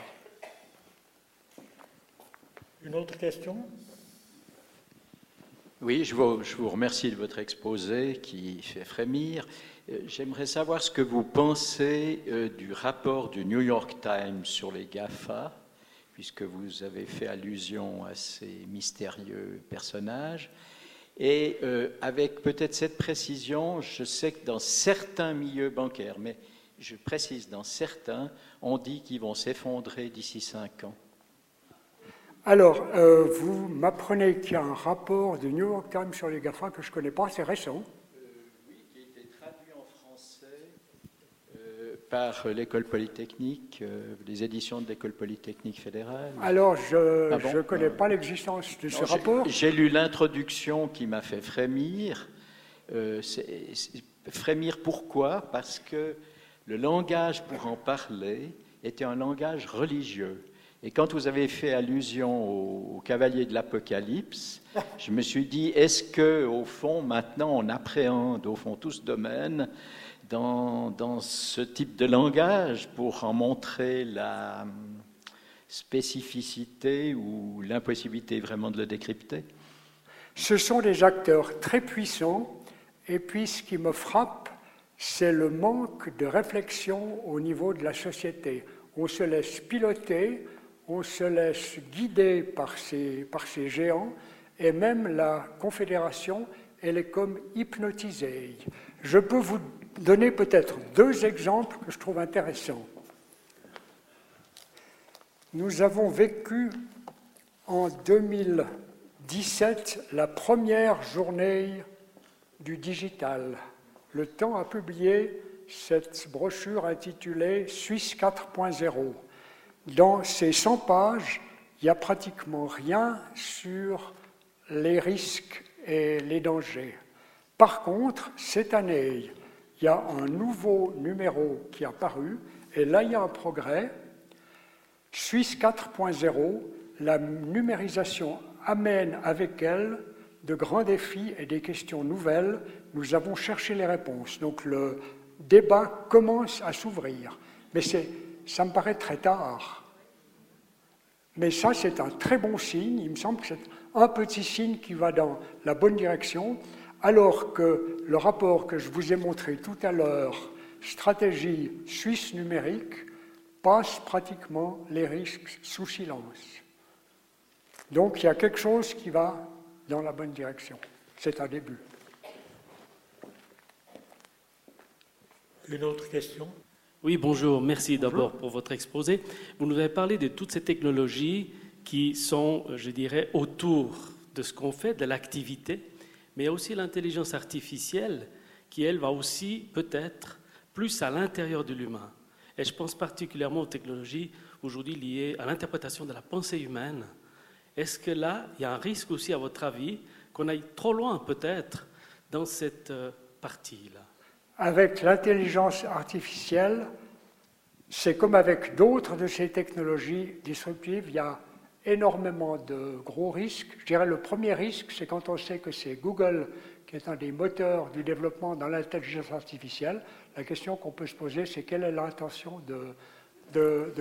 Une autre question? Oui, je vous, je vous, remercie de votre exposé qui fait frémir. Euh, j'aimerais savoir ce que vous pensez euh, du rapport du New York Times sur les GAFA, puisque vous avez fait allusion à ces mystérieux personnages. Et euh, avec peut-être cette précision, je sais que dans certains milieux bancaires, mais je précise dans certains, on dit qu'ils vont s'effondrer d'ici cinq ans. Alors, vous m'apprenez qu'il y a un rapport du New York Times sur les GAFA que je ne connais pas, c'est récent. Euh, oui, qui a été traduit en français euh, par l'école polytechnique, les éditions de l'école polytechnique fédérale. Alors, je ne ah connais pas l'existence de ce rapport. J'ai lu l'introduction qui m'a fait frémir. frémir pourquoi? Parce que le langage pour en parler était un langage religieux. Et quand vous avez fait allusion au, cavalier de l'Apocalypse, [laughs] je me suis dit, est-ce que, au fond, maintenant, on appréhende, au fond, tout ce domaine dans, ce type de langage pour en montrer la spécificité ou l'impossibilité vraiment de le décrypter? Ce sont des acteurs très puissants, et puis ce qui me frappe, c'est le manque de réflexion au niveau de la société. On se laisse piloter, on se laisse guider par ces, par ces géants et même la Confédération, elle est comme hypnotisée. Je peux vous donner peut-être deux exemples que je trouve intéressants. Nous avons vécu en 2017 la première journée du digital. Le Temps a publié cette brochure intitulée Suisse 4.0. Dans ces 100 pages, il n'y a pratiquement rien sur les risques et les dangers. Par contre, cette année, il y a un nouveau numéro qui a paru, et là, il y a un progrès. Suisse 4.0, la numérisation amène avec elle de grands défis et des questions nouvelles. Nous avons cherché les réponses. Donc le débat commence à s'ouvrir. Mais ça me paraît très tard. Mais ça, c'est un très bon signe. Il me semble que c'est un petit signe qui va dans la bonne direction, alors que le rapport que je vous ai montré tout à l'heure, stratégie suisse numérique, passe pratiquement les risques sous silence. Donc il y a quelque chose qui va dans la bonne direction. C'est un début. Une autre question? Oui, bonjour. Merci d'abord pour votre exposé. Vous nous avez parlé de toutes ces technologies qui sont, je dirais, autour de ce qu'on fait, de l'activité, mais il y a aussi l'intelligence artificielle qui, elle, va aussi peut-être plus à l'intérieur de l'humain. Et je pense particulièrement aux technologies aujourd'hui liées à l'interprétation de la pensée humaine. Est-ce que là, il y a un risque aussi, à votre avis, qu'on aille trop loin peut-être dans cette euh, partie-là? Avec l'intelligence artificielle, c'est comme avec d'autres de ces technologies disruptives, il y a énormément de gros risques. Je dirais le premier risque, c'est quand on sait que c'est Google qui est un des moteurs du développement dans l'intelligence artificielle. La question qu'on peut se poser, c'est quelle est l'intention de,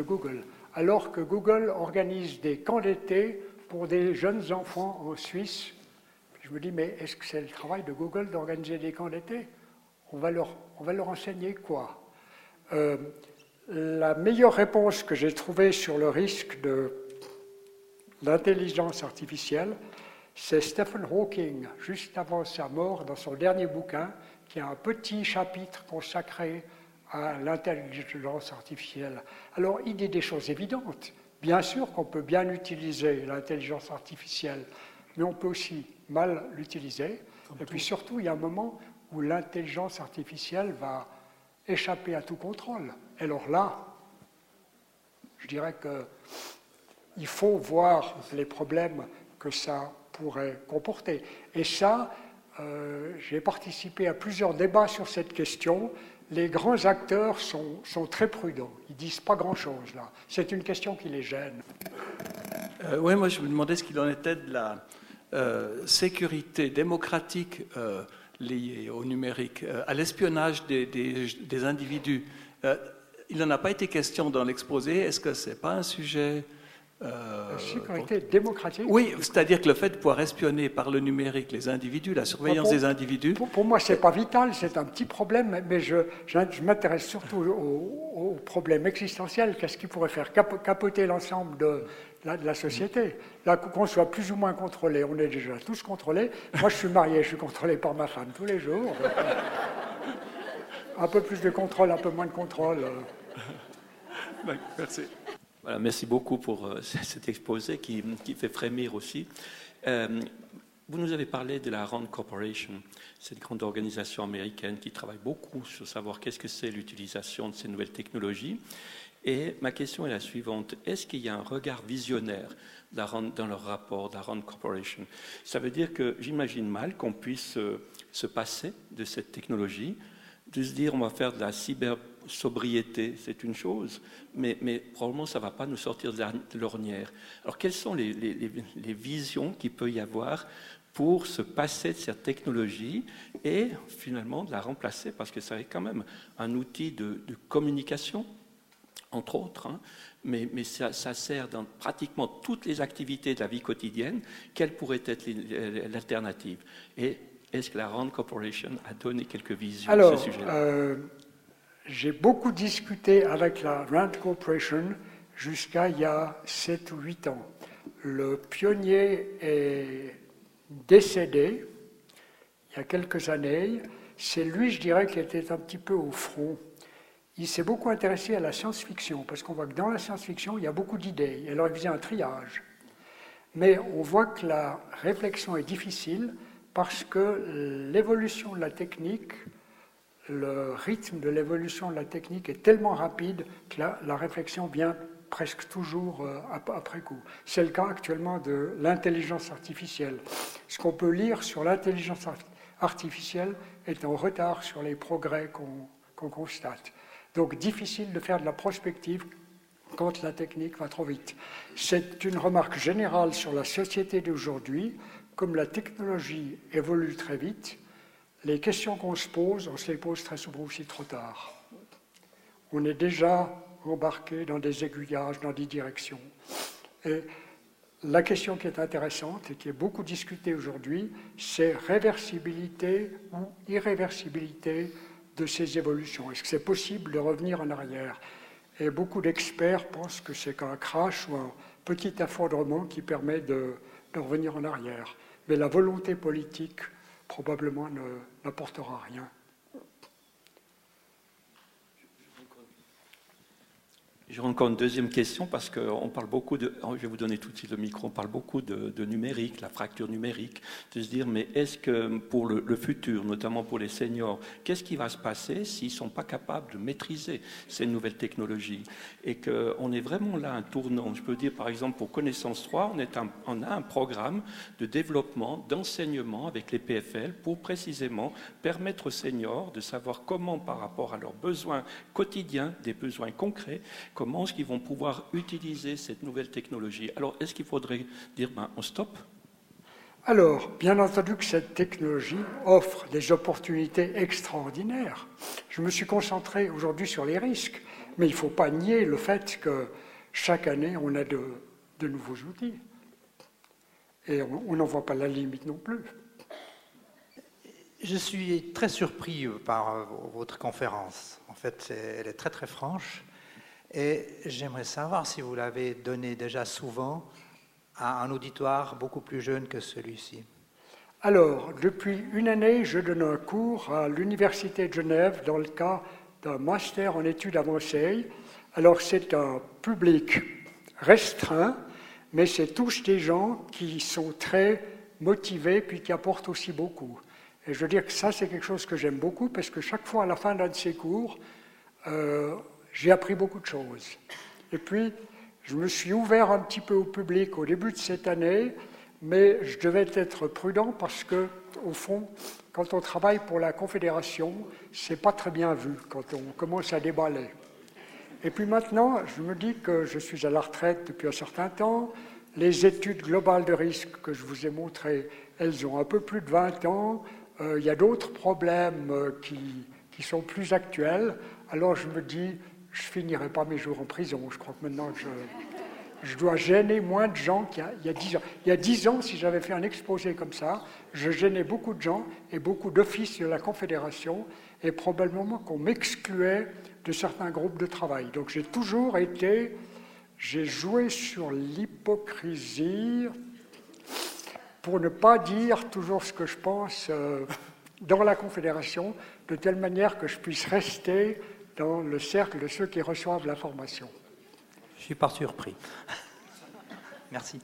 Google Alors que Google organise des camps d'été pour des jeunes enfants en Suisse, je me dis, mais est-ce que c'est le travail de Google d'organiser des camps d'été? On va leur, on va leur enseigner quoi? Euh, La meilleure réponse que j'ai trouvée sur le risque de l'intelligence artificielle, c'est Stephen Hawking, juste avant sa mort, dans son dernier bouquin, qui a un petit chapitre consacré à l'intelligence artificielle. Alors, il dit des choses évidentes. Bien sûr qu'on peut bien utiliser l'intelligence artificielle, mais on peut aussi mal l'utiliser. Et puis surtout, il y a un moment où l'intelligence artificielle va échapper à tout contrôle. alors là, je dirais qu'il faut voir les problèmes que ça pourrait comporter. Et ça, euh, j'ai participé à plusieurs débats sur cette question. les grands acteurs sont, sont très prudents. Ils disent pas grand-chose là. C'est une question qui les gêne. Euh, oui, moi je me demandais ce qu'il en était de la euh, sécurité démocratique liée au numérique, à l'espionnage des, des, des, individus. il n'en a pas été question dans l'exposé. Est-ce que ce n'est pas un sujet euh, sécurité démocratique Oui, c'est-à-dire que le fait de pouvoir espionner par le numérique les individus, la surveillance des individus. Pour, moi, ce n'est pas vital, c'est un petit problème, mais je, je, m'intéresse surtout au, problème existentiel. Qu'est-ce qui pourrait faire capoter l'ensemble de, de, la société? Là, qu'on soit plus ou moins contrôlé, on est déjà tous contrôlés. Moi, je suis marié, je suis contrôlé par ma femme tous les jours. [laughs] un peu plus de contrôle, un peu moins de contrôle. Merci merci beaucoup pour euh, [laughs] cet exposé qui, fait frémir aussi. Euh, vous nous avez parlé de la RAND Corporation, cette grande organisation américaine qui travaille beaucoup sur savoir qu'est-ce que c'est l'utilisation de ces nouvelles technologies. Et ma question est la suivante. Est-ce qu'il y a un regard visionnaire dans leur rapport de la RAND Corporation? Ça veut dire que j'imagine mal qu'on puisse euh, se passer de cette technologie, de se dire on va faire de la cyber sobriété, c'est une chose, mais, probablement ça ne va pas nous sortir de l'ornière. Alors quelles sont les, visions qu'il peut y avoir pour se passer de cette technologie et finalement de la remplacer, parce que ça est quand même un outil de, communication, entre autres, hein, mais, ça, sert dans pratiquement toutes les activités de la vie quotidienne. Quelle pourrait être l'alternative? Et est-ce que la Rand Corporation a donné quelques visions à ce sujet-là? euh, j'ai beaucoup discuté avec la Rand Corporation jusqu'à il y a 7 ou 8 ans. Le pionnier est décédé il y a quelques années. C'est lui, je dirais, qui était un petit peu au front. Il s'est beaucoup intéressé à la science-fiction, parce qu'on voit que dans la science-fiction, il y a beaucoup d'idées. Alors il faisait un triage. Mais on voit que la réflexion est difficile parce que l'évolution de la technique le rythme de l'évolution de la technique est tellement rapide que la, réflexion vient presque toujours euh, après coup. C'est le cas actuellement de l'intelligence artificielle. Ce qu'on peut lire sur l'intelligence artificielle est en retard sur les progrès qu'on constate. Donc difficile de faire de la prospective quand la technique va trop vite. C'est une remarque générale sur la société d'aujourd'hui. Comme la technologie évolue très vite, les questions qu'on se pose, on se les pose très souvent aussi trop tard. On est déjà embarqué dans des aiguillages, dans des directions. Et la question qui est intéressante et qui est beaucoup discutée aujourd'hui, c'est réversibilité ou irréversibilité de ces évolutions. Est-ce que c'est possible de revenir en arrière? Et beaucoup d'experts pensent que c'est qu'un crash ou un petit effondrement qui permet de revenir en arrière. Mais la volonté politique probablement n'apportera rien. J'ai encore une deuxième question parce qu'on parle beaucoup de, oh, je vais vous donner tout de suite le micro, on parle beaucoup de, numérique, la fracture numérique, de se dire mais est-ce que pour le, futur, notamment pour les seniors, qu'est-ce qui va se passer s'ils ne sont pas capables de maîtriser ces nouvelles technologies? Et qu'on est vraiment là un tournant. Je peux dire par exemple pour Connaissance 3, on, est on a un programme de développement, d'enseignement avec les PFL pour précisément permettre aux seniors de savoir comment par rapport à leurs besoins quotidiens, des besoins concrets, comment est-ce qu'ils vont pouvoir utiliser cette nouvelle technologie? Alors, est-ce qu'il faudrait dire, ben, on stoppe? Alors, bien entendu que cette technologie offre des opportunités extraordinaires. Je me suis concentré aujourd'hui sur les risques, mais il ne faut pas nier le fait que chaque année, on a de, de nouveaux outils. Et on n'en voit pas la limite non plus. Je suis très surpris par votre conférence. En fait, elle est très très franche. Et j'aimerais savoir si vous l'avez donné déjà souvent à un auditoire beaucoup plus jeune que celui-ci. Alors, depuis une année, je donne un cours à l'Université de Genève dans le cas d'un master en études avancées. Alors, c'est un public restreint, mais c'est tous des gens qui sont très motivés puis qui apportent aussi beaucoup. Et je veux dire que ça, c'est quelque chose que j'aime beaucoup parce que chaque fois à la fin d'un de ces cours, euh, j'ai appris beaucoup de choses. Et puis, je me suis ouvert un petit peu au public au début de cette année, mais je devais être prudent parce que au fond, quand on travaille pour la Confédération, c'est pas très bien vu quand on commence à déballer. Et puis maintenant, je me dis que je suis à la retraite depuis un certain temps. Les études globales de risque que je vous ai montrées, elles ont un peu plus de 20 ans. Euh, il y a d'autres problèmes euh, qui, qui, sont plus actuels. Alors je me dis, je finirai pas mes jours en prison. Je crois que maintenant, je, je dois gêner moins de gens qu'il y a dix ans. Il y a dix ans, si j'avais fait un exposé comme ça, je gênais beaucoup de gens et beaucoup d'offices de la Confédération et probablement qu'on m'excluait de certains groupes de travail. Donc j'ai toujours été, j'ai joué sur l'hypocrisie pour ne pas dire toujours ce que je pense euh, dans la Confédération, de telle manière que je puisse rester dans le cercle de ceux qui reçoivent l'information. Je suis pas surpris. [laughs] Merci.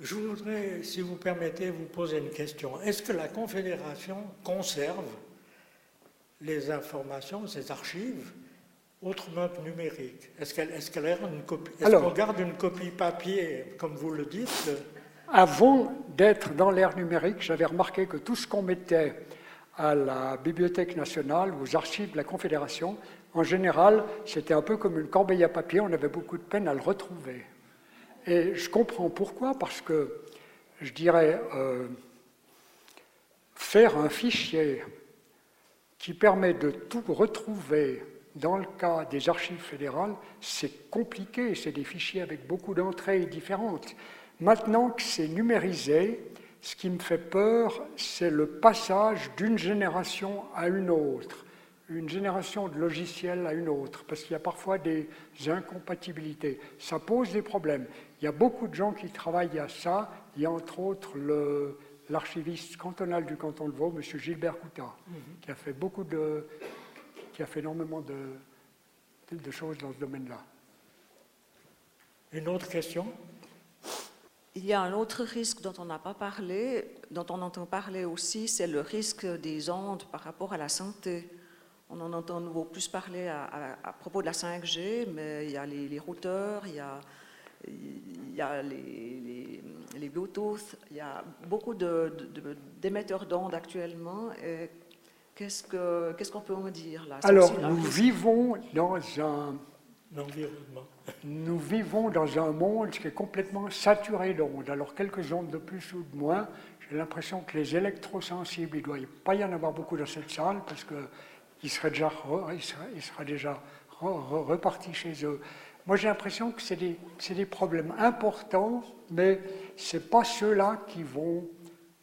Je voudrais, si vous permettez, vous poser une question. Est-ce que la Confédération conserve les informations, ces archives, autrement que numériques Est-ce qu'elle est une copie? Est-ce qu'on garde une copie papier, comme vous le dites? Avant d'être dans l'ère numérique, j'avais remarqué que tout ce qu'on mettait à la Bibliothèque nationale, aux archives de la Confédération, en général, c'était un peu comme une corbeille à papier, on avait beaucoup de peine à le retrouver. Et je comprends pourquoi, parce que, je dirais, euh, faire un fichier qui permet de tout retrouver dans le cas des archives fédérales, c'est compliqué, c'est des fichiers avec beaucoup d'entrées différentes. Maintenant que c'est numérisé, ce qui me fait peur, c'est le passage d'une génération à une autre une génération de logiciels à une autre, parce qu'il y a parfois des incompatibilités. Ça pose des problèmes. Il y a beaucoup de gens qui travaillent à ça. Il y a entre autres l'archiviste cantonal du canton de Vaud, M. Gilbert Coutin, mhm. qui a fait beaucoup de, qui a fait énormément de, de choses dans ce domaine-là. Une autre question? Il y a un autre risque dont on n'a pas parlé, dont on entend parler aussi, c'est le risque des ondes par rapport à la santé. On en entend nouveau plus parler à, propos de la 5G, mais il y a les, routeurs, il y a, il y a les, les, Bluetooth, il y a beaucoup d'émetteurs de, d'ondes actuellement. Qu'est-ce qu'on peut en dire là Alors, nous vivons dans un Nous vivons dans un monde qui est complètement saturé d'ondes. Alors, quelques ondes de plus ou de moins. J'ai l'impression que les électrosensibles, il ne doit pas y en avoir beaucoup dans cette salle parce que il serait déjà, il déjà reparti chez eux. Moi, j'ai l'impression que c'est des, des, problèmes importants, mais ce pas ceux-là qui vont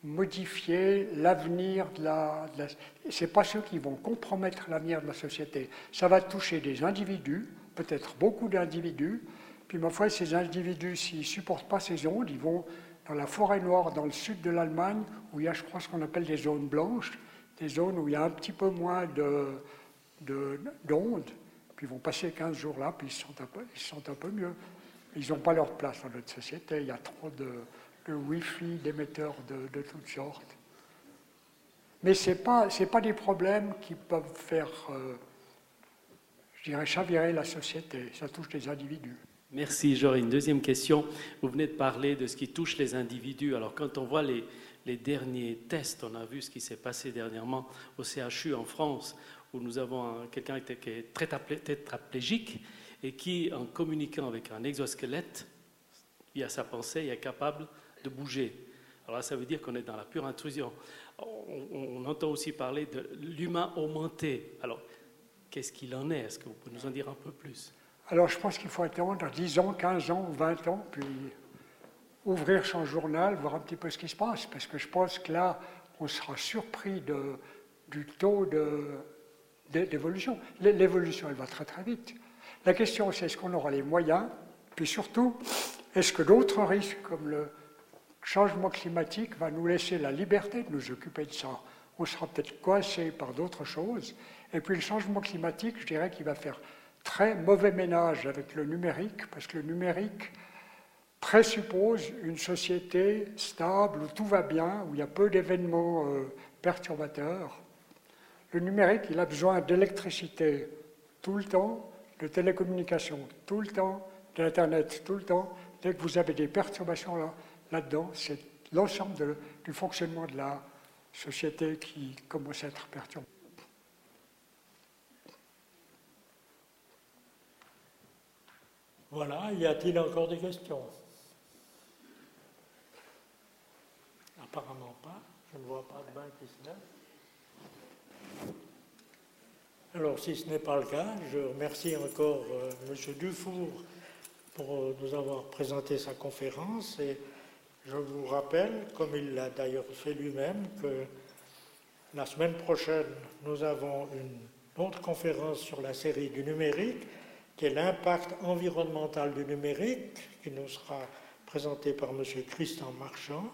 modifier l'avenir de la... la ce pas ceux qui vont compromettre l'avenir de la société. Ça va toucher des individus, peut-être beaucoup d'individus, puis ma foi, ces individus, s'ils ne supportent pas ces ondes, ils vont dans la forêt noire, dans le sud de l'Allemagne, où il y a, je crois, ce qu'on appelle des zones blanches, des zones où il y a un petit peu moins d'ondes, de, puis ils vont passer 15 jours là, puis ils se sentent un peu, ils sont un peu mieux. Ils n'ont pas leur place dans notre société, il y a trop de, de Wi-Fi, d'émetteurs de, de, toutes sortes. Mais ce n'est pas, pas des problèmes qui peuvent faire, euh, je dirais, chavirer la société, ça touche les individus. Merci, j'aurais une deuxième question. Vous venez de parler de ce qui touche les individus. Alors, quand on voit les, les derniers tests, on a vu ce qui s'est passé dernièrement au CHU en France, où nous avons quelqu'un qui est très tétraplégique et qui, en communiquant avec un exosquelette, il a sa pensée, est capable de bouger. Alors là, ça veut dire qu'on est dans la pure intrusion. On, entend aussi parler de l'humain augmenté. Alors, qu'est-ce qu'il en est? Est-ce que vous pouvez nous en dire un peu plus? Alors, je pense qu'il faut attendre 10 ans, 15 ans ou 20 ans, puis ouvrir son journal, voir un petit peu ce qui se passe, parce que je pense que là, on sera surpris du taux d'évolution. L'évolution, elle va très très vite. La question, c'est est-ce qu'on aura les moyens, puis surtout, est-ce que d'autres risques, comme le changement climatique, va nous laisser la liberté de nous occuper de ça? On sera peut-être coincé par d'autres choses. Et puis le changement climatique, je dirais qu'il va faire très mauvais ménage avec le numérique, parce que le numérique, présuppose une société stable où tout va bien, où il y a peu d'événements euh, perturbateurs. Le numérique, il a besoin d'électricité tout le temps, de télécommunications tout le temps, d'Internet tout le temps. Dès que vous avez des perturbations là, là-dedans, c'est l'ensemble du fonctionnement de la, société qui commence à être perturbée. Voilà, y a-t-il encore des questions? Apparemment pas. Je ne vois pas de main qui se lève. Alors, si ce n'est pas le cas, je remercie encore euh, M. Dufour pour euh, nous avoir présenté sa conférence et je vous rappelle, comme il l'a d'ailleurs fait lui-même, que la semaine prochaine, nous avons une autre conférence sur la série du numérique, qui est l'impact environnemental du numérique, qui nous sera présentée par M. Christian Marchand.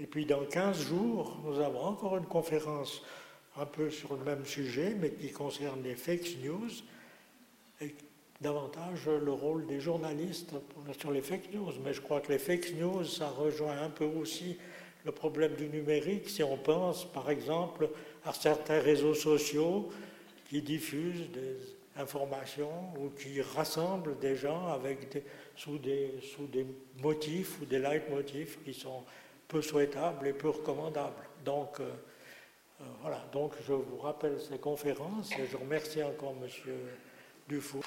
Et puis dans 15 jours, nous avons encore une conférence un peu sur le même sujet, mais qui concerne les fake news et davantage le rôle des journalistes sur les fake news. Mais je crois que les fake news, ça rejoint un peu aussi le problème du numérique. Si on pense, par exemple, à certains réseaux sociaux qui diffusent des informations ou qui rassemblent des gens avec sous, des, sous des motifs ou des leitmotifs qui sont peu souhaitables et peu recommandables. Donc, euh, euh, voilà, donc je vous rappelle ces conférences et je remercie encore M. Dufour.